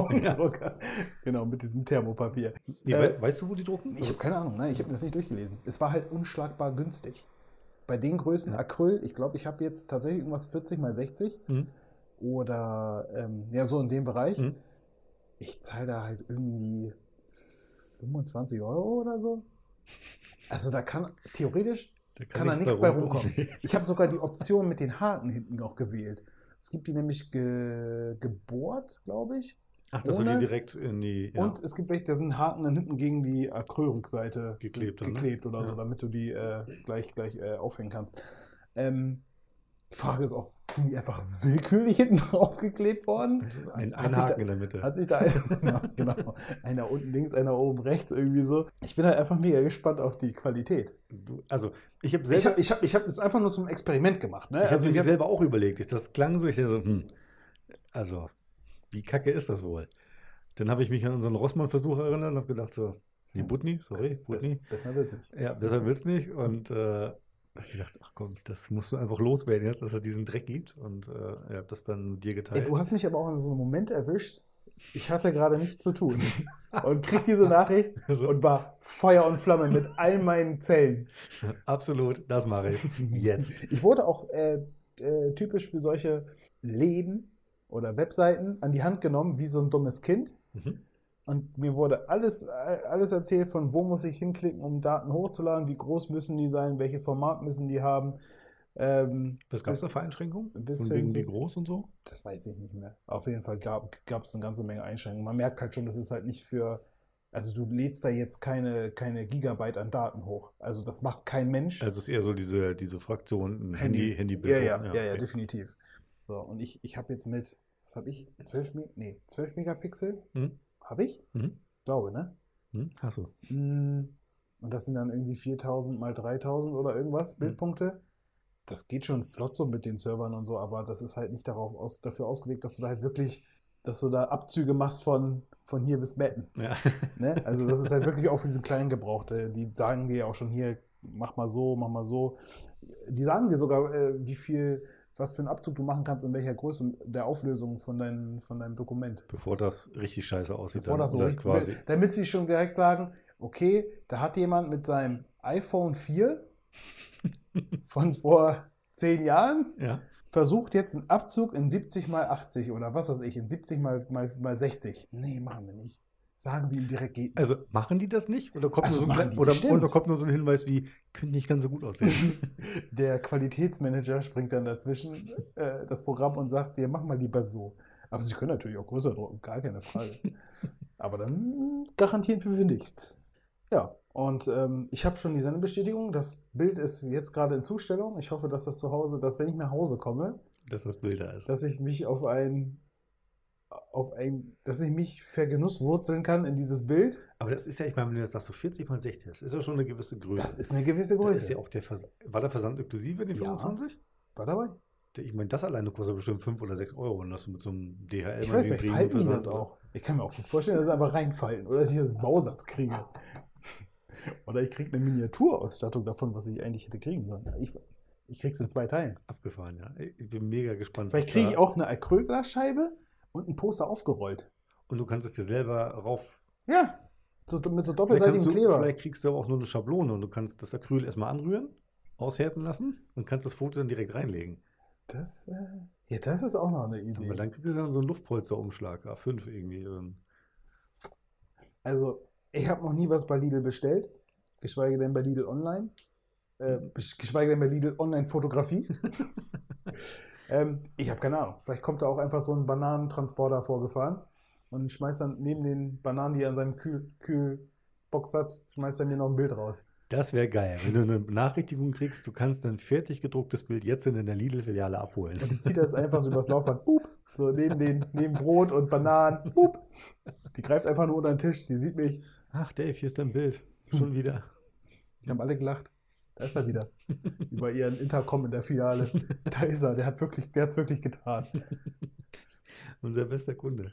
Genau, mit diesem Thermopapier. Nee, Äh, we- weißt du, wo die drucken? Ich habe keine Ahnung, nein, ich habe mir das nicht durchgelesen. Es war halt unschlagbar günstig. Bei den Größen Acryl, ich glaube, ich habe jetzt tatsächlich irgendwas 40 mal 60 Hm? oder ähm, ja, so in dem Bereich. Hm? Ich zahle da halt irgendwie 25 Euro oder so. Also da kann theoretisch Da kann da nichts bei rumkommen. Ich habe sogar die Option mit den Haken hinten noch gewählt. Es gibt die nämlich ge gebohrt, glaube ich. Ach, dass du die direkt in die. Ja. Und es gibt welche, da sind Haken dann hinten gegen die Acrylrückseite Geklebt so ne? geklebt oder so, Ja. damit du die äh, gleich, gleich äh, aufhängen kannst. Ähm, die Frage ist auch, sind die einfach willkürlich hinten draufgeklebt worden? ein, Hat ein sich Haken da- in der Mitte. Hat sich da einer, genau, einer unten links, einer oben rechts irgendwie so. Ich bin halt einfach mega gespannt auf die Qualität. Du, also, ich habe Ich selber. habe ich hab, ich hab das einfach nur zum Experiment gemacht. Ne? Ich habe Also mir ich hab, selber auch überlegt. Ich, das klang so, ich dachte so, hm, also, wie kacke ist das wohl? Dann habe ich mich an unseren Rossmann-Versuch erinnert und habe gedacht so, nee, Butni, sorry, besser, Butni. besser wird's nicht. Ja, besser wird's nicht. Und äh, ich gedacht, ach komm, das musst du einfach loswerden jetzt, dass es diesen Dreck gibt. Und äh, ich habe das dann dir Ey, geteilt. du hast mich aber auch in so einem Moment erwischt. Ich hatte gerade nichts zu tun und krieg diese Nachricht Also, und war Feuer und Flamme mit all meinen Zellen. absolut, das mache ich jetzt. Ich wurde auch äh, äh, typisch für solche Läden oder Webseiten an die Hand genommen, wie so ein dummes Kind. Mhm. Und mir wurde alles, alles erzählt, von wo muss ich hinklicken, um Daten hochzuladen, wie groß müssen die sein, welches Format müssen die haben, Ähm, Was gab es da für Einschränkungen? bis Und hin wegen wie groß und so? Das weiß ich nicht mehr. Auf jeden Fall gab es eine ganze Menge Einschränkungen. Man merkt halt schon, das ist halt nicht für. Also du lädst da jetzt keine, keine Gigabyte an Daten hoch. Also das macht kein Mensch. Also es ist eher so diese, diese Fraktion Handy. Handy, Handy ja, ja, ja, ja, okay. definitiv. So, und ich, ich habe jetzt mit, was habe ich? 12, Me nee, 12 Megapixel? Mhm. Habe ich? Mhm. Glaube, ne? Hm? Hast du. Mm, Und das sind dann irgendwie 4000 mal 3000 oder irgendwas Mhm. Bildpunkte. Das geht schon flott so mit den Servern und so, aber das ist halt nicht darauf aus, dafür ausgelegt, dass du da halt wirklich, dass du da Abzüge machst von, von hier bis Betten. Ja. Ne? Also das ist halt wirklich auch für diese kleinen Gebrauchte. Die sagen dir auch schon hier, mach mal so, mach mal so. Die sagen dir sogar, äh, wie viel, was für einen Abzug du machen kannst, in welcher Größe der Auflösung von, dein, von deinem Dokument. Bevor das richtig scheiße aussieht. Bevor das so richtig, quasi. damit sie schon direkt sagen, okay, da hat jemand mit seinem iPhone 4 von vor zehn Jahren Ja. versucht jetzt einen Abzug in 70 mal 80 oder was weiß ich, in 70 mal, mal, mal 60. Nee, machen wir nicht. Sagen wir ihm direkt geht. Also machen die das nicht? Oder kommt, Also nur, so ein, oder, oder kommt nur so ein Hinweis wie, könnte nicht ganz so gut aussehen? Der Qualitätsmanager springt dann dazwischen äh, das Programm und sagt, ja, mach mal lieber so. Aber sie können natürlich auch größer drucken, gar keine Frage. Aber dann garantieren wir für nichts. Ja, und ähm, ich habe schon die Sendebestätigung. Das Bild ist jetzt gerade in Zustellung. Ich hoffe, dass das zu Hause, dass wenn ich nach Hause komme, dass das Bild da ist. dass ich mich auf ein, auf ein, dass ich mich vergenusswurzeln kann in dieses Bild. Aber das ist ja, ich meine, wenn du jetzt sagst, so 40 mal 60, das ist ja schon eine gewisse Größe. Das ist eine gewisse Da ist Größe. ja auch der Vers War der Versand inklusive in den Ja. 25? War dabei? Ich meine, das alleine kostet bestimmt 5 oder 6 Euro. Und das mit so einem DHL Ich weiß, vielleicht die Versand das auch. Ich kann mir auch gut vorstellen, dass sie einfach reinfallen oder dass ich das Bausatz kriege. Oder ich kriege eine Miniaturausstattung davon, was ich eigentlich hätte kriegen sollen. Ja, Ich, ich krieg's in zwei Teilen. Abgefahren, ja. Ich bin mega gespannt. Vielleicht kriege ich auch eine Acrylglasscheibe und ein Poster aufgerollt. Und du kannst es dir selber rauf. Ja, so, mit so doppelseitigem Kleber. vielleicht kriegst du aber auch nur eine Schablone und du kannst das Acryl erstmal anrühren, aushärten lassen und kannst das Foto dann direkt reinlegen. Das, äh, ja, das ist auch noch eine Idee. Aber dann kriegst du dann so einen Luftpolsterumschlag, A5 irgendwie. Und Also, ich habe noch nie was bei Lidl bestellt, geschweige denn bei Lidl Online. Äh, Mhm. geschweige denn bei Lidl Online-Fotografie. ähm, ich habe keine Ahnung. Vielleicht kommt da auch einfach so ein Bananentransporter vorgefahren und schmeißt dann neben den Bananen, die er an seinem Kühl Kühlbox hat, schmeißt er mir noch ein Bild raus. Das wäre geil, wenn du eine Benachrichtigung kriegst, du kannst ein fertig gedrucktes Bild jetzt in der Lidl-Filiale abholen. Und die zieht das einfach so übers Laufband. Boop, so neben, den, neben Brot und Bananen. Boop. Die greift einfach nur unter den Tisch. Die sieht mich. Ach, Dave, hier ist dein Bild. Schon wieder. Die haben alle gelacht. Da ist er wieder. Über ihren Intercom in der Filiale. Da ist er. Der hat wirklich, der hat's wirklich getan. Unser bester Kunde.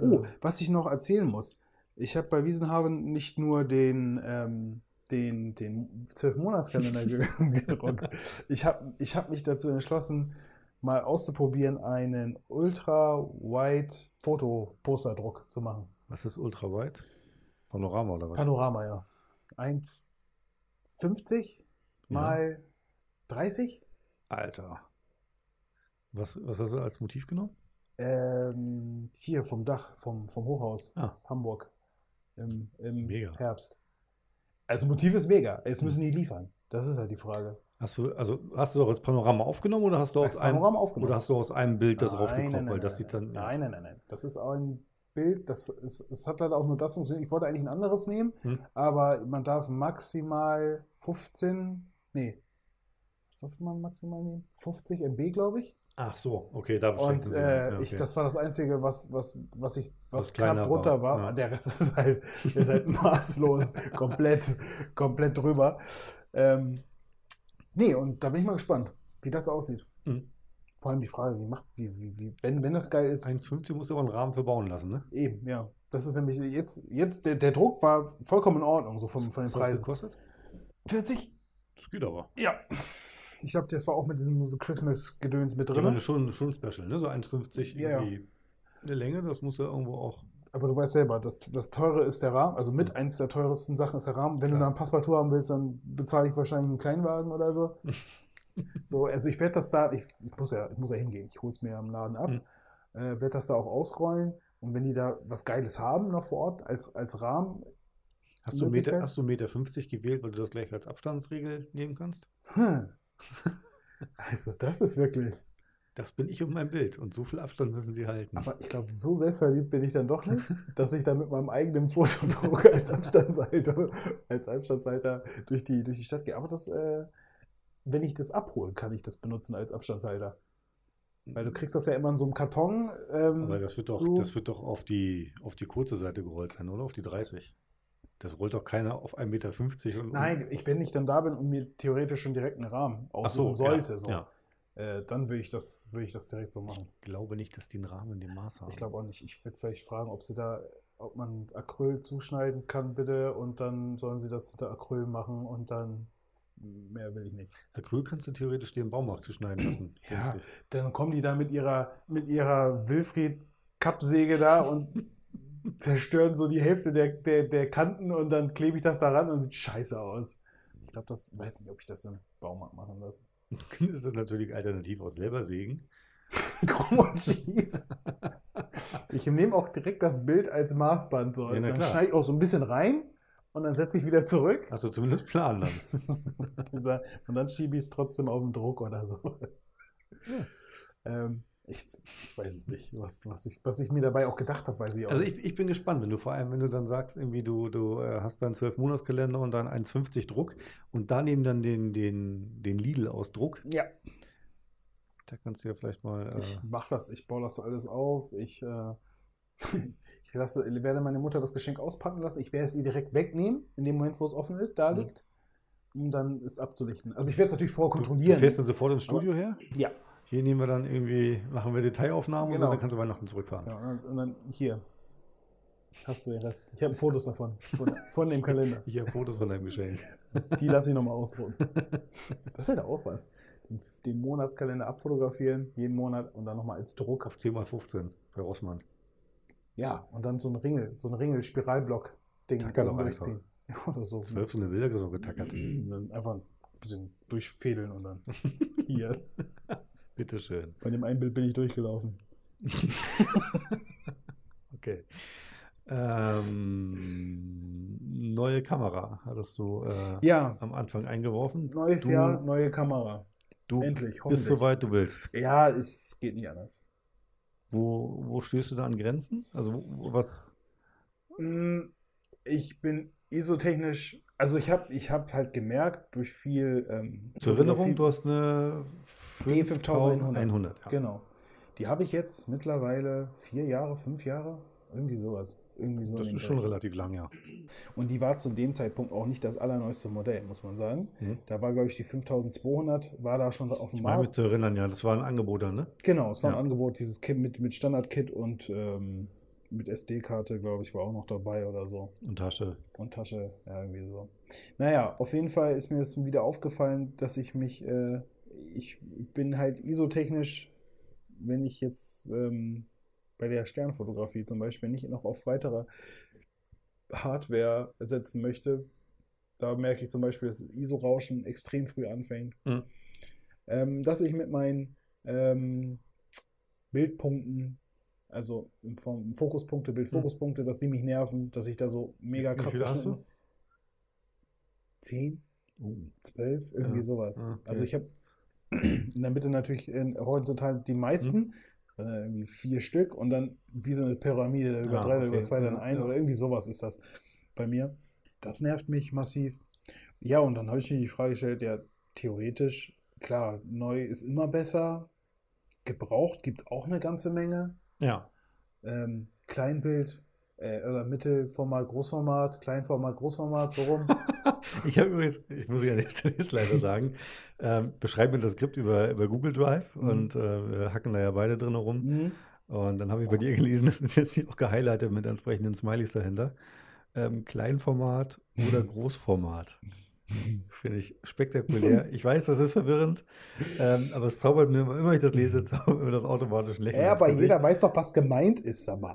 Oh, was ich noch erzählen muss. Ich habe bei Wiesenhaven nicht nur den, ähm, den, den 12-Monats-Kalender ge- gedruckt. Ich habe ich hab mich dazu entschlossen, mal auszuprobieren, einen Ultra-Wide-Foto-Posterdruck zu machen. Was ist Ultrawide? Panorama oder was? Panorama, ja. 1,50 mal 30. Alter. Was, was hast du als Motiv genommen? Ähm, hier vom Dach, vom, vom Hochhaus Ah. Hamburg im, im. Herbst. Also Motiv ist mega. Jetzt müssen die liefern. Das ist halt die Frage. Hast du, also hast du doch als Panorama aufgenommen oder hast du Als aus einem aufgenommen. oder hast du aus einem Bild das Nein, raufgekommen? nein, Weil nein, das nein, sieht dann. ja. Nein, nein, nein, nein. Das ist ein Bild, das ist, es hat leider auch nur das funktioniert. Ich wollte eigentlich ein anderes nehmen, Hm. aber man darf maximal 15, nee, was darf man maximal nehmen? 50 MB, glaube ich. Ach so, okay, da beschränken Und sie. äh, ja, ich, okay. das war das Einzige, was, was, was ich, was Was knapp drunter war, war. ja. Der Rest ist halt, ist halt maßlos, komplett, komplett drüber. Ähm, nee, und da bin ich mal gespannt, wie das aussieht. Mhm. Vor allem die Frage, wie macht, wie, wie, wie, wenn, wenn das geil ist, 1,50 musst du aber einen Rahmen für bauen lassen, ne? eben, ja. Das ist nämlich jetzt, jetzt der, der Druck war vollkommen in Ordnung, so von, von den Was Preisen. gekostet? 40? Das geht aber. Ja. Ich glaube, das war auch mit diesem so Christmas-Gedöns mit Ich drin. meine, schon, schon Special, ne? So 1,50 Ja, ja. irgendwie. Eine Länge, das muss ja irgendwo auch. Aber du weißt selber, das, das teure ist der Rahmen, also mit eins der teuersten Sachen ist der Rahmen. Wenn du Klar. da ein Passpartout haben willst, dann bezahle ich wahrscheinlich einen Kleinwagen oder so. so, also ich werde das da, ich, ich, muss ja, ich muss ja hingehen, ich hole es mir am Laden ab, Mhm. äh, werde das da auch ausrollen und wenn die da was Geiles haben noch vor Ort als, als Rahmen, Hast du, Meter, hast du Meter 50 gewählt, weil du das gleich als Abstandsregel nehmen kannst? hm, Also, das ist wirklich. Das bin ich und mein Bild. Und so viel Abstand müssen sie halten. Aber ich glaube, so selbstverliebt bin ich dann doch nicht, dass ich dann mit meinem eigenen Fotodruck als Abstandshalter, als Abstandshalter durch die, durch die Stadt gehe. Aber das, äh, wenn ich das abhole, kann ich das benutzen als Abstandshalter. Weil du kriegst das ja immer in so einem Karton. Ähm, Aber das wird doch, so. das wird doch auf, die, auf die kurze Seite gerollt sein, oder? Auf die 30. Das rollt doch keiner auf 1,50 Meter. Und, Nein, ich, wenn ich dann da bin und mir theoretisch schon direkt einen Rahmen aussuchen so, sollte, ja, so, ja. Äh, dann würde ich, das, ich das direkt so machen. Ich glaube nicht, dass die einen Rahmen in dem Maß haben. Ich glaube auch nicht. Ich würde vielleicht fragen, ob sie da, ob man Acryl zuschneiden kann, bitte, und dann sollen sie das hinter Acryl machen und dann mehr will ich nicht. Acryl kannst du theoretisch dir im Baumarkt schneiden lassen. Ja. Dann kommen die da mit ihrer, mit ihrer Wilfried-Kappsäge da und zerstören so die Hälfte der, der, der Kanten und dann klebe ich das da ran und sieht scheiße aus. Ich glaube, das weiß nicht, ob ich das im Baumarkt machen lasse. Das ist natürlich alternativ aus selber sägen. Krumm und schief. Ich nehme auch direkt das Bild als Maßband so. Ja, dann schneide ich auch so ein bisschen rein und dann setze ich wieder zurück. Hast du zumindest Plan dann. und dann schiebe ich es trotzdem auf den Druck oder so. Ähm, ich, ich weiß es nicht, was, was, ich, was ich mir dabei auch gedacht habe, weiß ich auch Also ich, ich bin gespannt, wenn du vor allem, wenn du dann sagst, irgendwie du, du äh, hast dann 12 Monatskalender und dann 1,50 Druck und daneben dann den, den, den Lidl aus Druck. Ja, Da kannst du ja vielleicht mal. Äh, ich mache das, ich baue das alles auf, ich, äh, ich lasse, werde meine Mutter das Geschenk auspacken lassen, ich werde es ihr direkt wegnehmen, in dem Moment, wo es offen ist, da Mhm. liegt, um dann es abzulichten. Also ich werde es natürlich vorher du, du kontrollieren. fährst dann sofort ins Studio her. ja, Hier nehmen wir dann irgendwie, machen wir Detailaufnahmen Genau. und dann kannst du Weihnachten zurückfahren. ja und, dann, und dann hier. Hast du den Rest. Ich habe Fotos davon, von, von dem Kalender. Ich habe Fotos von deinem Geschenk. Die lasse ich nochmal ausdrucken. Das hätte auch was. Den, den Monatskalender abfotografieren, jeden Monat und dann nochmal als Druck. Auf 10x15 bei Rossmann. Ja, und dann so ein Ringel, so ein Ringel-Spiralblock-Ding oben einfach. durchziehen. Oder so. Zwölf so eine Bilder so getackert. Dann einfach ein bisschen durchfädeln und dann hier. Bitteschön. Bei dem einen Bild bin ich durchgelaufen. Okay. Ähm, neue Kamera hattest du äh, Ja, am Anfang eingeworfen. neues du, Jahr, neue Kamera. Du Endlich, bist hoffentlich. soweit du willst. Ja, es geht nicht anders. Wo, wo stehst du da an Grenzen? Also wo, was? Mm, Ich bin isotechnisch, also ich habe ich hab halt gemerkt, durch viel ähm, Zur Erinnerung, du hast eine D5100. 5100. Ja. Genau. Die habe ich jetzt mittlerweile vier Jahre, fünf Jahre, irgendwie sowas. Irgendwie so Das ist schon relativ lang, ja. Und die war zu dem Zeitpunkt auch nicht das allerneueste Modell, muss man sagen. Mhm. Da war, glaube ich, die 5200, war da schon auf dem Ich meine, mich Markt. zu erinnern, ja, das war ein Angebot dann, ne? Genau, es war Ja. ein Angebot, dieses Kit mit, mit Standard-Kit und ähm, mit SD-Karte, glaube ich, war auch noch dabei oder so. Und Tasche. Und Tasche, ja, irgendwie so. Naja, auf jeden Fall ist mir jetzt wieder aufgefallen, dass ich mich, äh, ich bin halt isotechnisch, wenn ich jetzt ähm, bei der Sternfotografie zum Beispiel nicht noch auf weitere Hardware setzen möchte, da merke ich zum Beispiel, dass ISO-Rauschen extrem früh anfängt. Mhm. Ähm, dass ich mit meinen ähm, Bildpunkten, also in Form Fokuspunkte, Bildfokuspunkte, dass sie mich nerven, dass ich da so mega Wie krass viele hast du? Zehn, Uh, zwölf, irgendwie Ja. sowas. Ah, okay. Also ich habe in der Mitte natürlich in, horizontal die meisten, Mhm. Äh, irgendwie vier Stück und dann wie so eine Pyramide, da über Ah, drei, okay. über zwei, dann Ja, ein ja. oder irgendwie sowas ist das bei mir. Das nervt mich massiv. Ja, und dann habe ich mir die Frage gestellt, ja, theoretisch, klar, neu ist immer besser. Gebraucht gibt es auch eine ganze Menge. ja. Ähm, Kleinbild äh, oder Mittelformat, Großformat, Kleinformat, Großformat, so rum. Ich habe übrigens, ich muss ja jetzt leider sagen, ähm, beschreib mir das Skript über, über Google Drive Mhm. und äh, wir hacken da ja beide drin rum. Mhm. Und dann habe ich bei dir gelesen, das ist jetzt hier auch gehighlightet mit entsprechenden Smileys dahinter. Ähm, Kleinformat oder Großformat. Finde ich spektakulär. Ich weiß, das ist verwirrend, ähm, aber es zaubert mir immer, immer ich das lese, zaubert mir das automatisch ein Lächeln Ja, aber jeder weiß doch, was gemeint ist, sag mal.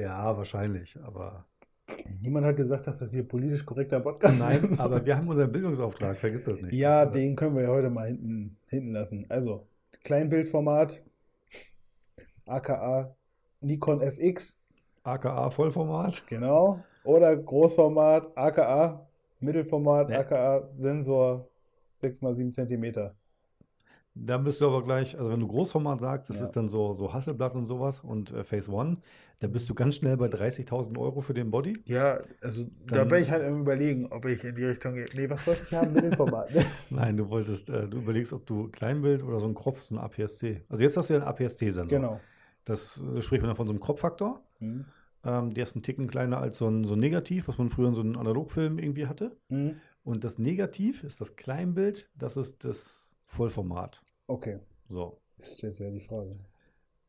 Ja, wahrscheinlich, aber Niemand hat gesagt, dass das hier politisch korrekter Podcast nein, wird. aber wir haben unseren Bildungsauftrag, vergiss das nicht. Ja, Also, den können wir ja heute mal hinten, hinten lassen. Also, Kleinbildformat, aka Nikon FX, AKA Vollformat. genau. Oder Großformat, aka Mittelformat, Nee. aka Sensor 6x7 cm. Da bist du aber gleich, also wenn du Großformat sagst, das Ja. ist dann so, so Hasselblatt und sowas und äh, Phase One, da bist du ganz schnell bei 30.000 Euro für den Body. Ja, also da bin ich halt am überlegen, ob ich in die Richtung gehe. Nee, was wollte ich haben mit dem Format? ne? Nein, du wolltest, äh, du überlegst, ob du Kleinbild oder so ein Crop, so ein APS-C. Also jetzt hast du ja einen APS-C-Sensor. genau. Das äh, spricht man dann von so einem Crop-Faktor. Mhm. Ähm, der ist ein Ticken kleiner als so ein, so ein Negativ, was man früher in so einem Analogfilm irgendwie hatte. Mhm. Und das Negativ ist das Kleinbild, das ist das Vollformat. Okay, So. ist jetzt ja die Frage.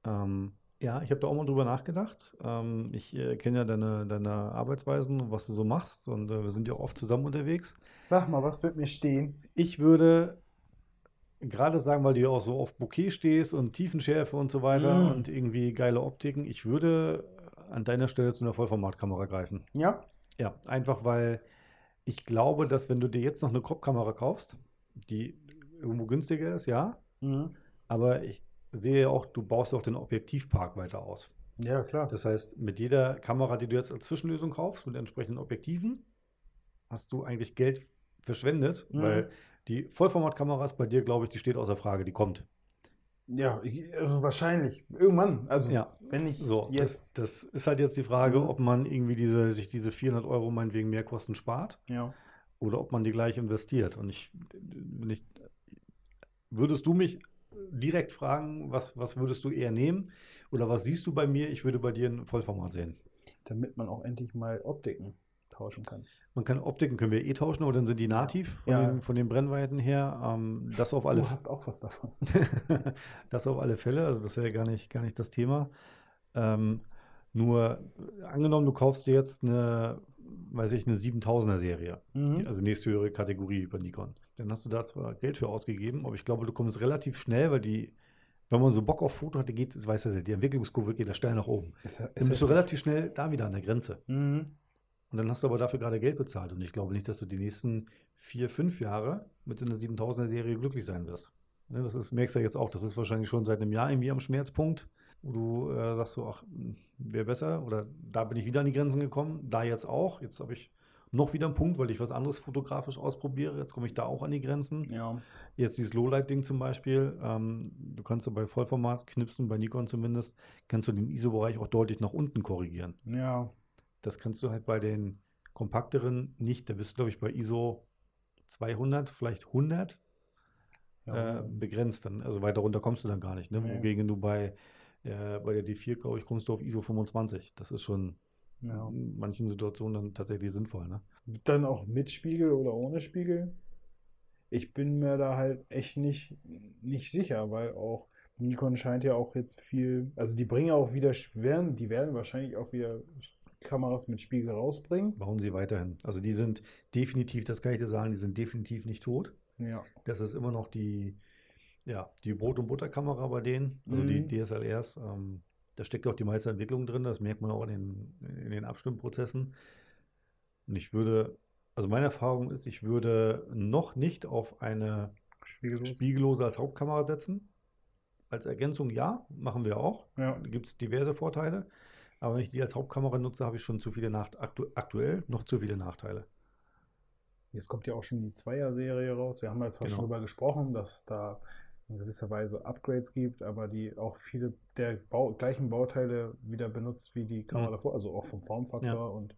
Ähm, ja, ich habe da auch mal drüber nachgedacht. Ähm, ich äh, kenne ja deine, deine Arbeitsweisen und was du so machst und äh, wir sind ja auch oft zusammen unterwegs. Sag mal, was wird mir stehen? Ich würde gerade sagen, weil du ja auch so auf Bouquet stehst und Tiefenschärfe und so weiter Mm. und irgendwie geile Optiken, ich würde an deiner Stelle zu einer Vollformatkamera greifen. Ja? Ja, einfach weil ich glaube, dass wenn du dir jetzt noch eine Crop-Kamera kaufst, die irgendwo günstiger ist, ja, Mhm. aber ich sehe ja auch, du baust auch den Objektivpark weiter aus. Ja, klar. Das heißt, mit jeder Kamera, die du jetzt als Zwischenlösung kaufst, mit entsprechenden Objektiven, hast du eigentlich Geld verschwendet, Mhm. weil die Vollformatkamera ist bei dir, glaube ich, die steht außer Frage, die kommt. Ja, also wahrscheinlich. Irgendwann. Also, Ja. wenn ich So, jetzt. das, das ist halt jetzt die Frage, Mhm. ob man irgendwie diese, sich diese 400 Euro meinetwegen Mehrkosten spart Ja. oder ob man die gleich investiert. Und ich, wenn ich, würdest du mich direkt fragen, was, was würdest du eher nehmen? Oder was siehst du bei mir? Ich würde bei dir ein Vollformat sehen. Damit man auch endlich mal Optiken tauschen kann. Man kann Optiken können wir eh tauschen, aber dann sind die nativ von, Ja. den, von den Brennweiten her. Ähm, das auf alle Du hast auch was davon. das auf alle Fälle, also das wäre gar nicht, gar nicht das Thema. Ähm, nur angenommen, du kaufst dir jetzt eine, weiß ich, eine 7000er Serie, Mhm. also nächsthöhere Kategorie über Nikon. Dann hast du da zwar Geld für ausgegeben, aber ich glaube, du kommst relativ schnell, weil die, wenn man so Bock auf Foto hatte, geht, das weiß ja, die Entwicklungskurve geht da steil nach oben. Ist, ja- Dann ist bist du relativ schnell da wieder an der Grenze. Mhm. Und dann hast du aber dafür gerade Geld bezahlt. Und ich glaube nicht, dass du die nächsten vier, fünf Jahre mit einer 7000er Serie glücklich sein wirst. Ne, das ist, merkst du ja jetzt auch, das ist wahrscheinlich schon seit einem Jahr irgendwie am Schmerzpunkt, wo du äh, sagst so, ach, wäre besser. Oder da bin ich wieder an die Grenzen gekommen, da jetzt auch. Jetzt habe ich noch wieder einen Punkt, weil ich was anderes fotografisch ausprobiere. Jetzt komme ich da auch an die Grenzen. Ja. Jetzt dieses Lowlight-Ding zum Beispiel. Ähm, du kannst ja bei Vollformat knipsen, bei Nikon zumindest, kannst du den ISO-Bereich auch deutlich nach unten korrigieren. Ja. Das kannst du halt bei den kompakteren nicht. Da bist du, glaube ich, bei ISO 200, vielleicht 100 ja. äh, begrenzt. Dann, also weiter runter kommst du dann gar nicht. Ne? Nee. Wogegen du bei, äh, bei der D4, glaube ich, kommst du auf ISO 25. Das ist schon ja. in manchen Situationen dann tatsächlich sinnvoll. Ne? Dann auch mit Spiegel oder ohne Spiegel? Ich bin mir da halt echt nicht, nicht sicher, weil auch Nikon scheint ja auch jetzt viel, also die bringen ja auch wieder, werden, die werden wahrscheinlich auch wieder Kameras mit Spiegel rausbringen. Bauen sie weiterhin. Also die sind definitiv, das kann ich dir sagen, die sind definitiv nicht tot. Ja. Das ist immer noch die, ja, die Brot- und Butterkamera bei denen, also die Mhm. DSLRs. Ähm, da steckt auch die meiste Entwicklung drin, das merkt man auch in den, in den Abstimmprozessen. Und ich würde, also meine Erfahrung ist, ich würde noch nicht auf eine Spiegellos. Spiegellose als Hauptkamera setzen. Als Ergänzung ja, machen wir auch. Ja. Gibt es diverse Vorteile. Aber wenn ich die als Hauptkamera nutze, habe ich schon zu viele Nacht aktu aktuell noch zu viele Nachteile. Jetzt kommt ja auch schon die Zweier-Serie raus. Wir haben ja zwar schon Genau. drüber gesprochen, dass da in gewisser Weise Upgrades gibt, aber die auch viele der Bau gleichen Bauteile wieder benutzt wie die Kamera Mhm. davor, also auch vom Formfaktor Ja. und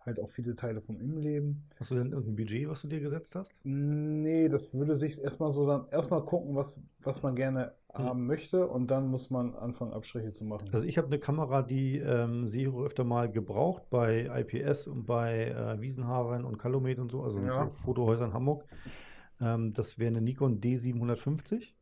halt auch viele Teile vom Innenleben. Hast du denn irgendein Budget, was du dir gesetzt hast? Nee, das würde sich erstmal so dann erstmal gucken, was, was man gerne Hm. haben möchte und dann muss man anfangen, Abstriche zu machen. Also ich habe eine Kamera, die ähm, auch öfter mal gebraucht bei IPS und bei äh, Wiesenhaven und Calumet und so, also Ja. so Fotohäuser in Hamburg. Ähm, das wäre eine Nikon D750.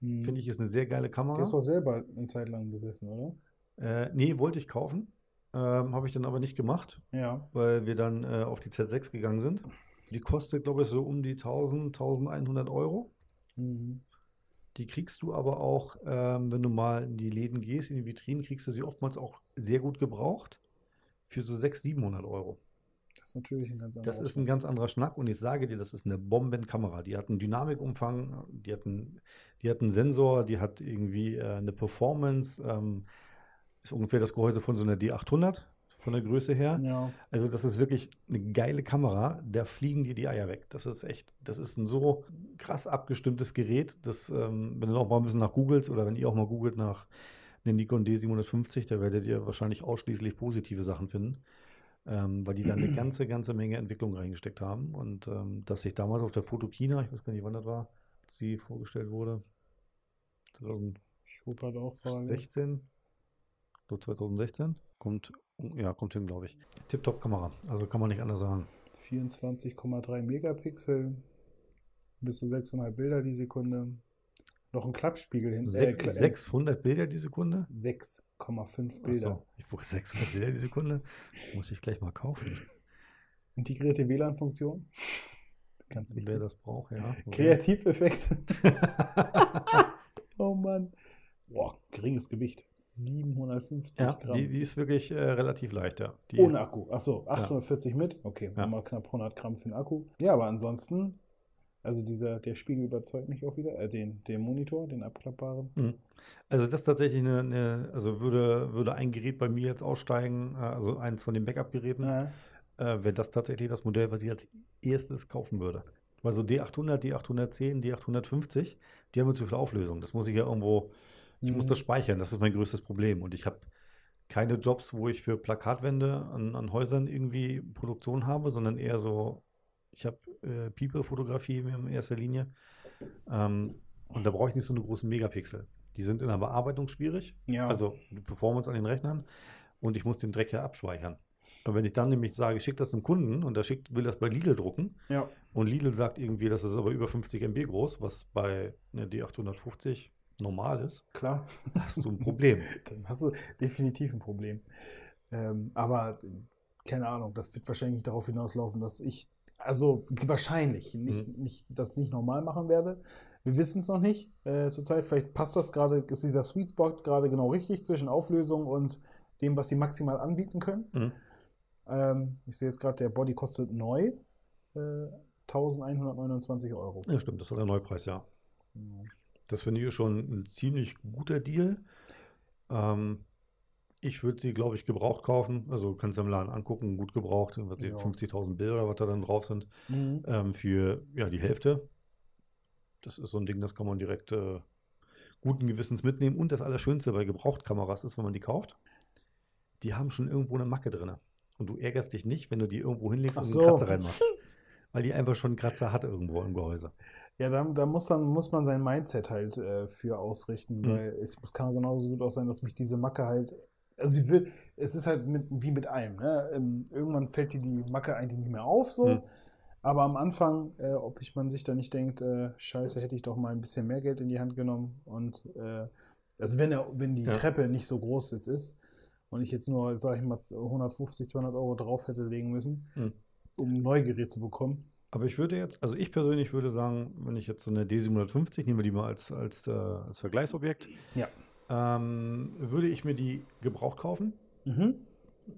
Hm. Finde ich, ist eine sehr geile Kamera. ist auch selber eine Zeit lang besessen, oder? Äh, nee, wollte ich kaufen. Ähm, habe ich dann aber nicht gemacht, Ja. weil wir dann äh, auf die Z6 gegangen sind. Die kostet, glaube ich, so um die 1000, 1100 Euro. Mhm. Die kriegst du aber auch, ähm, wenn du mal in die Läden gehst, in die Vitrinen, kriegst du sie oftmals auch sehr gut gebraucht. Für so 600, 700 Euro. Das ist natürlich ein ganz Das anderer ist ein ganz anderer Schnack und ich sage dir, das ist eine Bombenkamera. Die hat einen Dynamikumfang, die hat einen, die hat einen Sensor, die hat irgendwie äh, eine Performance. Ähm, ist ungefähr das Gehäuse von so einer D800 von der Größe her. Ja. Also das ist wirklich eine geile Kamera, da fliegen dir die Eier weg. Das ist echt, das ist ein so krass abgestimmtes Gerät, dass, ähm, wenn du noch mal ein bisschen nach googelst oder wenn ihr auch mal googelt nach einer Nikon D750, da werdet ihr wahrscheinlich ausschließlich positive Sachen finden, ähm, weil die da eine ganze, ganze Menge Entwicklung reingesteckt haben und ähm, dass sich damals auf der Fotokina, ich weiß gar nicht, wann das war, sie vorgestellt wurde, 2016, Ich gucke halt auch parallel. so 2016, kommt, ja, kommt hin, glaube ich. Tip-Top-Kamera, also kann man nicht anders sagen. 24,3 Megapixel. Bis zu 6,5 Bilder die Sekunde. Noch ein Klappspiegel hinten. Sechs, Kla- 600 Bilder die Sekunde? 6,5 Ach Bilder. so, ich brauche 600 Bilder die Sekunde. Muss ich gleich mal kaufen. Integrierte WLAN-Funktion. Ganz Wer wichtig. das braucht, ja. Kreativeffekte. oh Mann. Boah, geringes Gewicht. 750 ja, Gramm. die, die ist wirklich äh, relativ leicht, ja. Die, Ohne Akku. Achso, 840 mit. Okay, Ja. mal knapp 100 Gramm für den Akku. Ja, aber ansonsten, also dieser, der Spiegel überzeugt mich auch wieder. Äh, den, den Monitor, den abklappbaren. Mhm. Also das ist tatsächlich eine, eine, also würde, würde ein Gerät bei mir jetzt aussteigen, äh, also eins von den Backup-Geräten, Ja. äh, wäre das tatsächlich das Modell, was ich als erstes kaufen würde. Weil so D800, D810, D850, die haben mir zu viel Auflösung. Das muss ich ja irgendwo, ich muss Mhm. das speichern, das ist mein größtes Problem. Und ich habe keine Jobs, wo ich für Plakatwände an, an Häusern irgendwie Produktion habe, sondern eher so, ich habe äh, People-Fotografie in erster Linie. Ähm, und da brauche ich nicht so eine großen Megapixel. Die sind in der Bearbeitung schwierig, Ja. also die Performance an den Rechnern. Und ich muss den Dreck ja abspeichern. Und wenn ich dann nämlich sage, ich schicke das einem Kunden und der schickt, will das bei Lidl drucken ja. und Lidl sagt irgendwie, das ist aber über 50 MB groß, was bei ne, D850 normal ist, Klar. hast du ein Problem. Dann hast du definitiv ein Problem. Ähm, aber keine Ahnung, das wird wahrscheinlich darauf hinauslaufen, dass ich, also wahrscheinlich nicht, Mhm. nicht, das nicht normal machen werde. Wir wissen es noch nicht äh, zurzeit. Vielleicht passt das gerade, ist dieser Sweet Spot gerade genau richtig zwischen Auflösung und dem, was sie maximal anbieten können. Mhm. Ähm, ich sehe jetzt gerade, der Body kostet neu äh, 1129 Euro. Ja, stimmt, das war der Neupreis, ja. Das finde ich schon ein ziemlich guter Deal. Ähm, ich würde sie, glaube ich, gebraucht kaufen. Also kannst du im Laden angucken, gut gebraucht, was Ja. 50.000 Bilder oder was da dann drauf sind, Mhm. ähm, für ja, die Hälfte. Das ist so ein Ding, das kann man direkt äh, guten Gewissens mitnehmen. Und das Allerschönste bei Gebrauchtkameras ist, wenn man die kauft, die haben schon irgendwo eine Macke drin. Und du ärgerst dich nicht, wenn du die irgendwo hinlegst Ach und so. einen Kratzer reinmachst. Weil die einfach schon einen Kratzer hat irgendwo im Gehäuse. Ja, da, da muss, dann, muss man sein Mindset halt äh, für ausrichten, Mhm. weil es, es kann genauso gut auch sein, dass mich diese Macke halt. Also sie will, es ist halt mit, wie mit allem. Ne? Ähm, irgendwann fällt dir die Macke eigentlich nicht mehr auf, so. Mhm. Aber am Anfang, äh, ob ich man sich da nicht denkt, äh, scheiße, hätte ich doch mal ein bisschen mehr Geld in die Hand genommen. Und äh, also wenn, er, wenn die Ja. Treppe nicht so groß jetzt ist und ich jetzt nur, sag ich mal, 150, 200 Euro drauf hätte legen müssen, Mhm. um ein Neugerät zu bekommen. Aber ich würde jetzt, also ich persönlich würde sagen, wenn ich jetzt so eine D750, nehmen wir die mal als, als, äh, als Vergleichsobjekt, Ja. Ähm, würde ich mir die gebraucht kaufen. Mhm.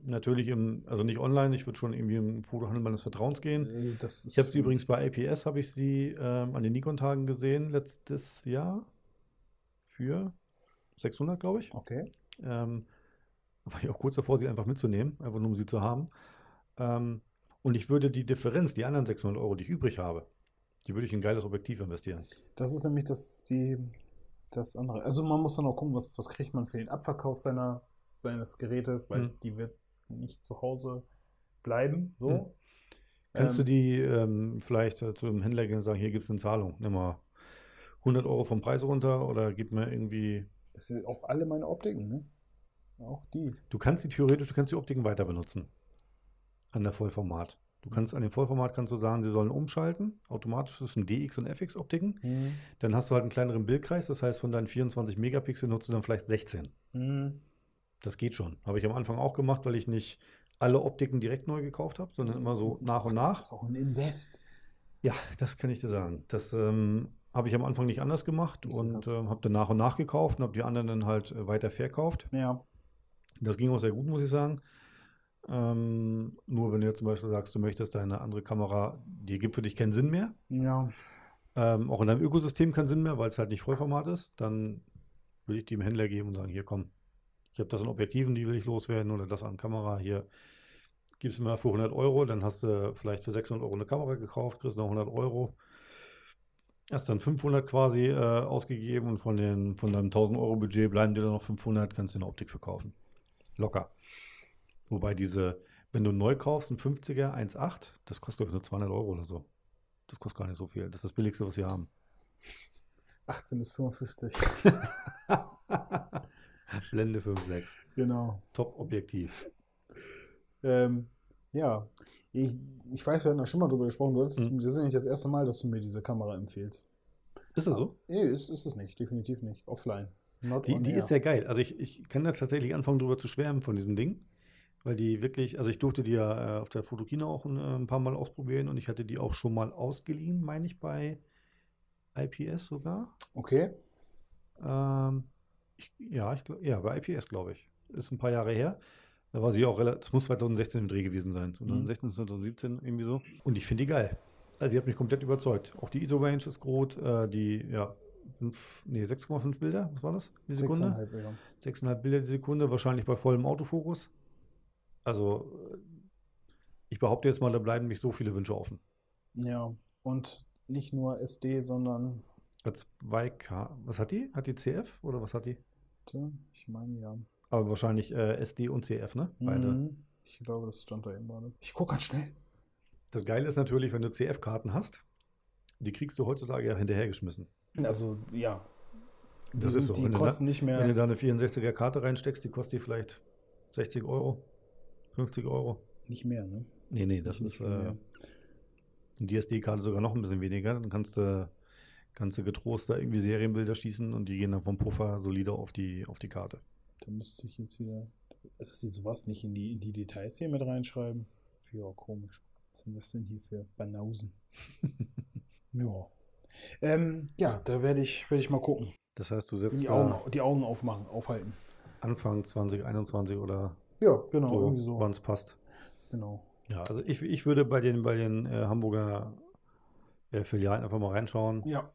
Natürlich im, also nicht online, ich würde schon irgendwie im Fotohandel meines Vertrauens gehen. Äh, Ich habe sie übrigens bei APS, habe ich sie ähm, an den Nikon-Tagen gesehen, letztes Jahr für 600, glaube ich. Okay. Ähm, war ich auch kurz davor, sie einfach mitzunehmen, einfach nur um sie zu haben. Ähm, und ich würde die Differenz, die anderen 600 Euro, die ich übrig habe, die würde ich in ein geiles Objektiv investieren. Das ist nämlich das, die, das andere. Also man muss dann auch gucken, was, was kriegt man für den Abverkauf seiner, seines Gerätes, weil Mhm. die wird nicht zu Hause bleiben. So. Mhm. Kannst du Ähm, die ähm, vielleicht äh, zu einem Händler gehen und sagen, hier gibt es eine Zahlung, nimm mal 100 Euro vom Preis runter oder gib mir irgendwie. Das sind auch alle meine Optiken, ne? Auch die. Du kannst die theoretisch, du kannst die Optiken weiter benutzen. An der Vollformat. Du kannst an dem Vollformat kannst du sagen, sie sollen umschalten, automatisch zwischen DX und FX Optiken. Mhm. Dann hast du halt einen kleineren Bildkreis, das heißt, von deinen 24 Megapixel nutzt du dann vielleicht 16. Mhm. Das geht schon. Habe ich am Anfang auch gemacht, weil ich nicht alle Optiken direkt neu gekauft habe, sondern immer so nach und nach. Das ist auch ein Invest. Ja, das kann ich dir sagen. Das ähm, habe ich am Anfang nicht anders gemacht und ähm, habe dann nach und nach gekauft und habe die anderen dann halt äh, weiter verkauft. Ja. Das ging auch sehr gut, muss ich sagen. Ähm, nur wenn du jetzt zum Beispiel sagst, du möchtest deine andere Kamera, die gibt für dich keinen Sinn mehr, Ja. ähm, auch in deinem Ökosystem keinen Sinn mehr, weil es halt nicht Vollformat ist, dann würde ich die dem Händler geben und sagen, hier komm, Ich habe das an Objektiven, die will ich loswerden oder das an Kamera. Hier gibst du mir für 100 Euro, dann hast du vielleicht für 600 Euro eine Kamera gekauft, kriegst noch 100 Euro. Hast dann 500 quasi äh, ausgegeben und von, den, von deinem 1000 Euro Budget bleiben dir dann noch 500, kannst du eine Optik verkaufen. Locker. Wobei diese, wenn du neu kaufst, ein 50er 1.8, das kostet glaube ich nur 200 Euro oder so. Das kostet gar nicht so viel. Das ist das Billigste, was wir haben. 18 bis 55. Blende 5.6. Genau. Top-Objektiv. Ähm, ja, ich, ich weiß, wir hatten da schon mal drüber gesprochen. Du hattest, Mhm. Das ist ja nicht das erste Mal, dass du mir diese Kamera empfehlst. Ist das so? Nee, ist, ist es nicht. Definitiv nicht. Offline. Not Die, die ist sehr geil. Also ich, ich kann da tatsächlich anfangen, drüber zu schwärmen von diesem Ding. Weil die wirklich, also ich durfte die ja äh, auf der Fotokina auch ein, äh, ein paar Mal ausprobieren und ich hatte die auch schon mal ausgeliehen, meine ich, bei IPS sogar. Okay. Ähm, ich, ja, ich, ja, bei IPS, glaube ich. Ist ein paar Jahre her. Da war sie auch relativ, das muss 2016 im Dreh gewesen sein. 2016, 2017, irgendwie so. Und ich finde die geil. Also die hat mich komplett überzeugt. Auch die ISO-Range ist gut. Äh, die, ja, nee, 6,5 Bilder, was war das? Die Sekunde? 6,5, ja. 6,5 Bilder die Sekunde, wahrscheinlich bei vollem Autofokus. Also, äh, ich behaupte jetzt mal, da bleiben nicht so viele Wünsche offen. Ja. Und nicht nur SD, sondern. Hat 2K, was hat die? Hat die CF oder was hat die? Ich meine ja. Aber wahrscheinlich äh, SD und CF, ne? Beide. Mhm. Ich glaube, das stand da eben gerade. Ich gucke ganz schnell. Das Geile ist natürlich, wenn du CF-Karten hast, die kriegst du heutzutage ja hinterhergeschmissen. Also, ja. Die, Das sind, ist so. die Wenn kosten nicht mehr. Wenn du da eine 64er Karte reinsteckst, die kostet die vielleicht 60 Euro, 50 Euro. nicht mehr, ne? Nee, nee, das Nicht ist äh, die SD-Karte sogar noch ein bisschen weniger. Dann kannst du, kannst du getrost da irgendwie Serienbilder schießen und die gehen dann vom Puffer solide auf die, auf die Karte. Da müsste ich jetzt wieder, dass sie sowas nicht in die, in die Details hier mit reinschreiben. Ja, komisch. Was sind das denn hier für Banausen? ja. Ähm, ja, da werde ich, werde ich mal gucken. Das heißt, du setzt Die Augen, die Augen aufmachen, aufhalten. Anfang 2021 oder Ja, genau, so, irgendwie so. wann es passt. Genau. Ja, also ich, ich würde bei den, bei den äh, Hamburger äh, Filialen einfach mal reinschauen. Ja.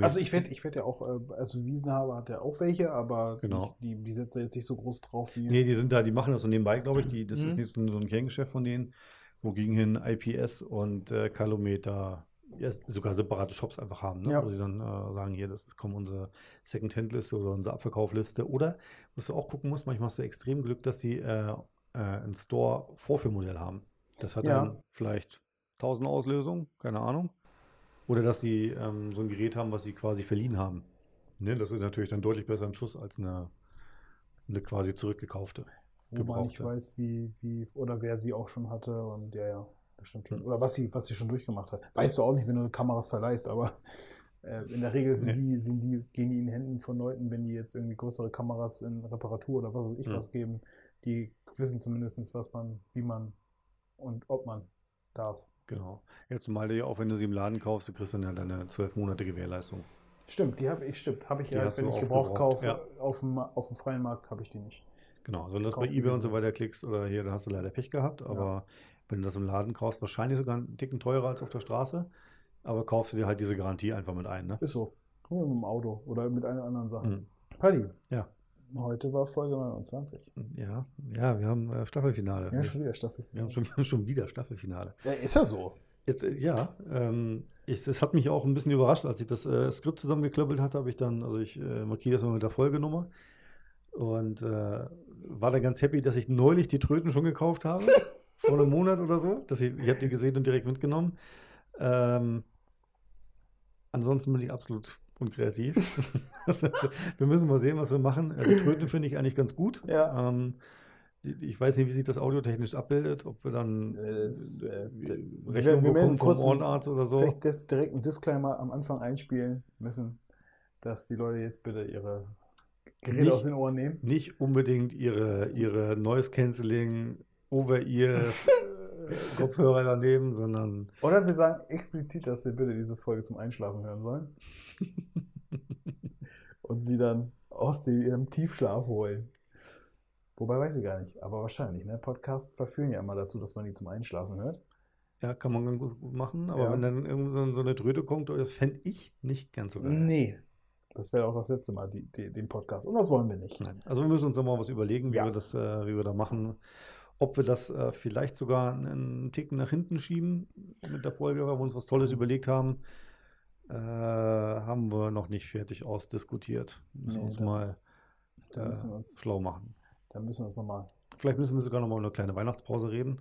Also ich werde ich werd ja auch, äh, also Wiesenhaber hat ja auch welche, aber Genau. die, die, er jetzt nicht so groß drauf wie. Nee, die sind da, die machen das so nebenbei, glaube ich. Die, das ist Mhm. nicht so, so ein Kerngeschäft von denen, wogegen hin IPS und äh, Kalometer sogar separate Shops einfach haben, ne? Ja. wo sie dann äh, sagen, hier, das ist kommen unsere Second-Hand-Liste oder unsere Abverkaufliste. Oder, was du auch gucken musst, manchmal hast du extrem Glück, dass sie äh, äh, ein Store-Vorführmodell haben. Das hat Ja. dann vielleicht 1000 Auslösungen, keine Ahnung. Oder dass sie ähm, so ein Gerät haben, was sie quasi verliehen haben. Ne? Das ist natürlich dann deutlich besser ein Schuss als eine, eine quasi zurückgekaufte. wo man nicht weiß, wie, wie, oder wer sie auch schon hatte und ja, ja, das stimmt schon. Oder was sie, was sie schon durchgemacht hat. Weißt du auch nicht, wenn du Kameras verleihst, aber äh, in der Regel sind Nee. die, sind die, gehen die in Händen von Leuten, wenn die jetzt irgendwie größere Kameras in Reparatur oder was weiß ich Mhm. was geben, die wissen zumindest, was man, wie man und ob man darf. Genau. Ja, zumal du ja auch, wenn du sie im Laden kaufst, du kriegst dann ja deine zwölf Monate Gewährleistung. Stimmt, die habe ich, stimmt, habe ich Die ja, hast wenn ich Gebrauch kaufe, ja. auf, dem, auf dem freien Markt habe ich die nicht. Genau, also wenn du das bei eBay und so weiter klickst oder hier, da hast du leider Pech gehabt, aber wenn du das im Laden kaufst, wahrscheinlich sogar einen Ticken teurer als auf der Straße, aber kaufst du dir halt diese Garantie einfach mit ein, ne? Ist so. Ja, mit dem Auto oder mit einer anderen Sache. Mhm. Paddy, Ja. heute war Folge 29. Ja, ja, wir haben äh, Staffelfinale. Ja, schon wieder Staffel. Wir haben schon, wir haben schon wieder Staffelfinale. Ja, ist ja so. Jetzt, äh, ja, ähm, ich, es hat mich auch ein bisschen überrascht, als ich das äh, Skript zusammengeklöppelt hatte, habe ich dann, also ich äh, markiere das mal mit der Folgenummer und äh, war dann ganz happy, dass ich neulich die Tröten schon gekauft habe, vor einem Monat oder so. Dass ich ich habe die gesehen und direkt mitgenommen. Ähm, ansonsten bin ich absolut unkreativ. Also, wir müssen mal sehen, was wir machen. Äh, Die Tröten finde ich eigentlich ganz gut. Ja. Ähm, ich weiß nicht, wie sich das audiotechnisch abbildet, ob wir dann Äh, das, äh, äh, wir- Rechnung bekommen vom ein- Ohrenarzt oder so. Vielleicht das direkt einen Disclaimer am Anfang einspielen müssen, dass die Leute jetzt bitte ihre Geräte Nicht- aus den Ohren nehmen. Nicht unbedingt ihre, ihre Noise Cancelling Over-Ear äh, Kopfhörer daneben, sondern Oder wir sagen explizit, dass sie bitte diese Folge zum Einschlafen hören sollen. Und sie dann aus dem, ihrem Tiefschlaf holen. Wobei weiß ich gar nicht, aber wahrscheinlich. Ne? Podcasts verführen ja immer dazu, dass man die zum Einschlafen hört. ja, kann man ganz gut, machen. Aber Ja. wenn dann irgend so, eine Tröte kommt, das fände ich nicht ganz so geil. Nee. Das wäre auch das letzte Mal, die, die, den Podcast. Und das wollen wir nicht. Nein. Also wir müssen uns nochmal was überlegen, wie Ja. wir das, äh, wie wir da machen. Ob wir das äh, vielleicht sogar einen Ticken nach hinten schieben mit der Folge, weil wir uns was Tolles überlegt haben, äh, haben wir noch nicht fertig ausdiskutiert. Müssen Nee, uns da- mal Da äh, müssen wir uns, schlau machen. da müssen wir uns nochmal. Vielleicht müssen wir sogar noch mal eine kleine Weihnachtspause reden.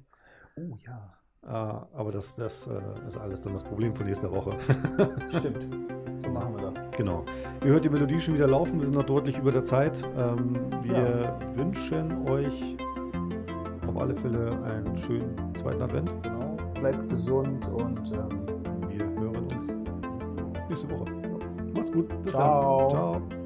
Oh ja, Äh, aber das, das äh, ist alles dann das Problem für nächste Woche. stimmt. So machen wir das. genau. Ihr hört die Melodie schon wieder laufen. Wir sind noch deutlich über der Zeit. Ähm, wir wünschen euch auf alle Fälle einen schönen zweiten Advent. Genau. Bleibt gesund und ähm, Wir hören uns nächste Woche. Macht's gut. Bis Ciao. dann. Ciao.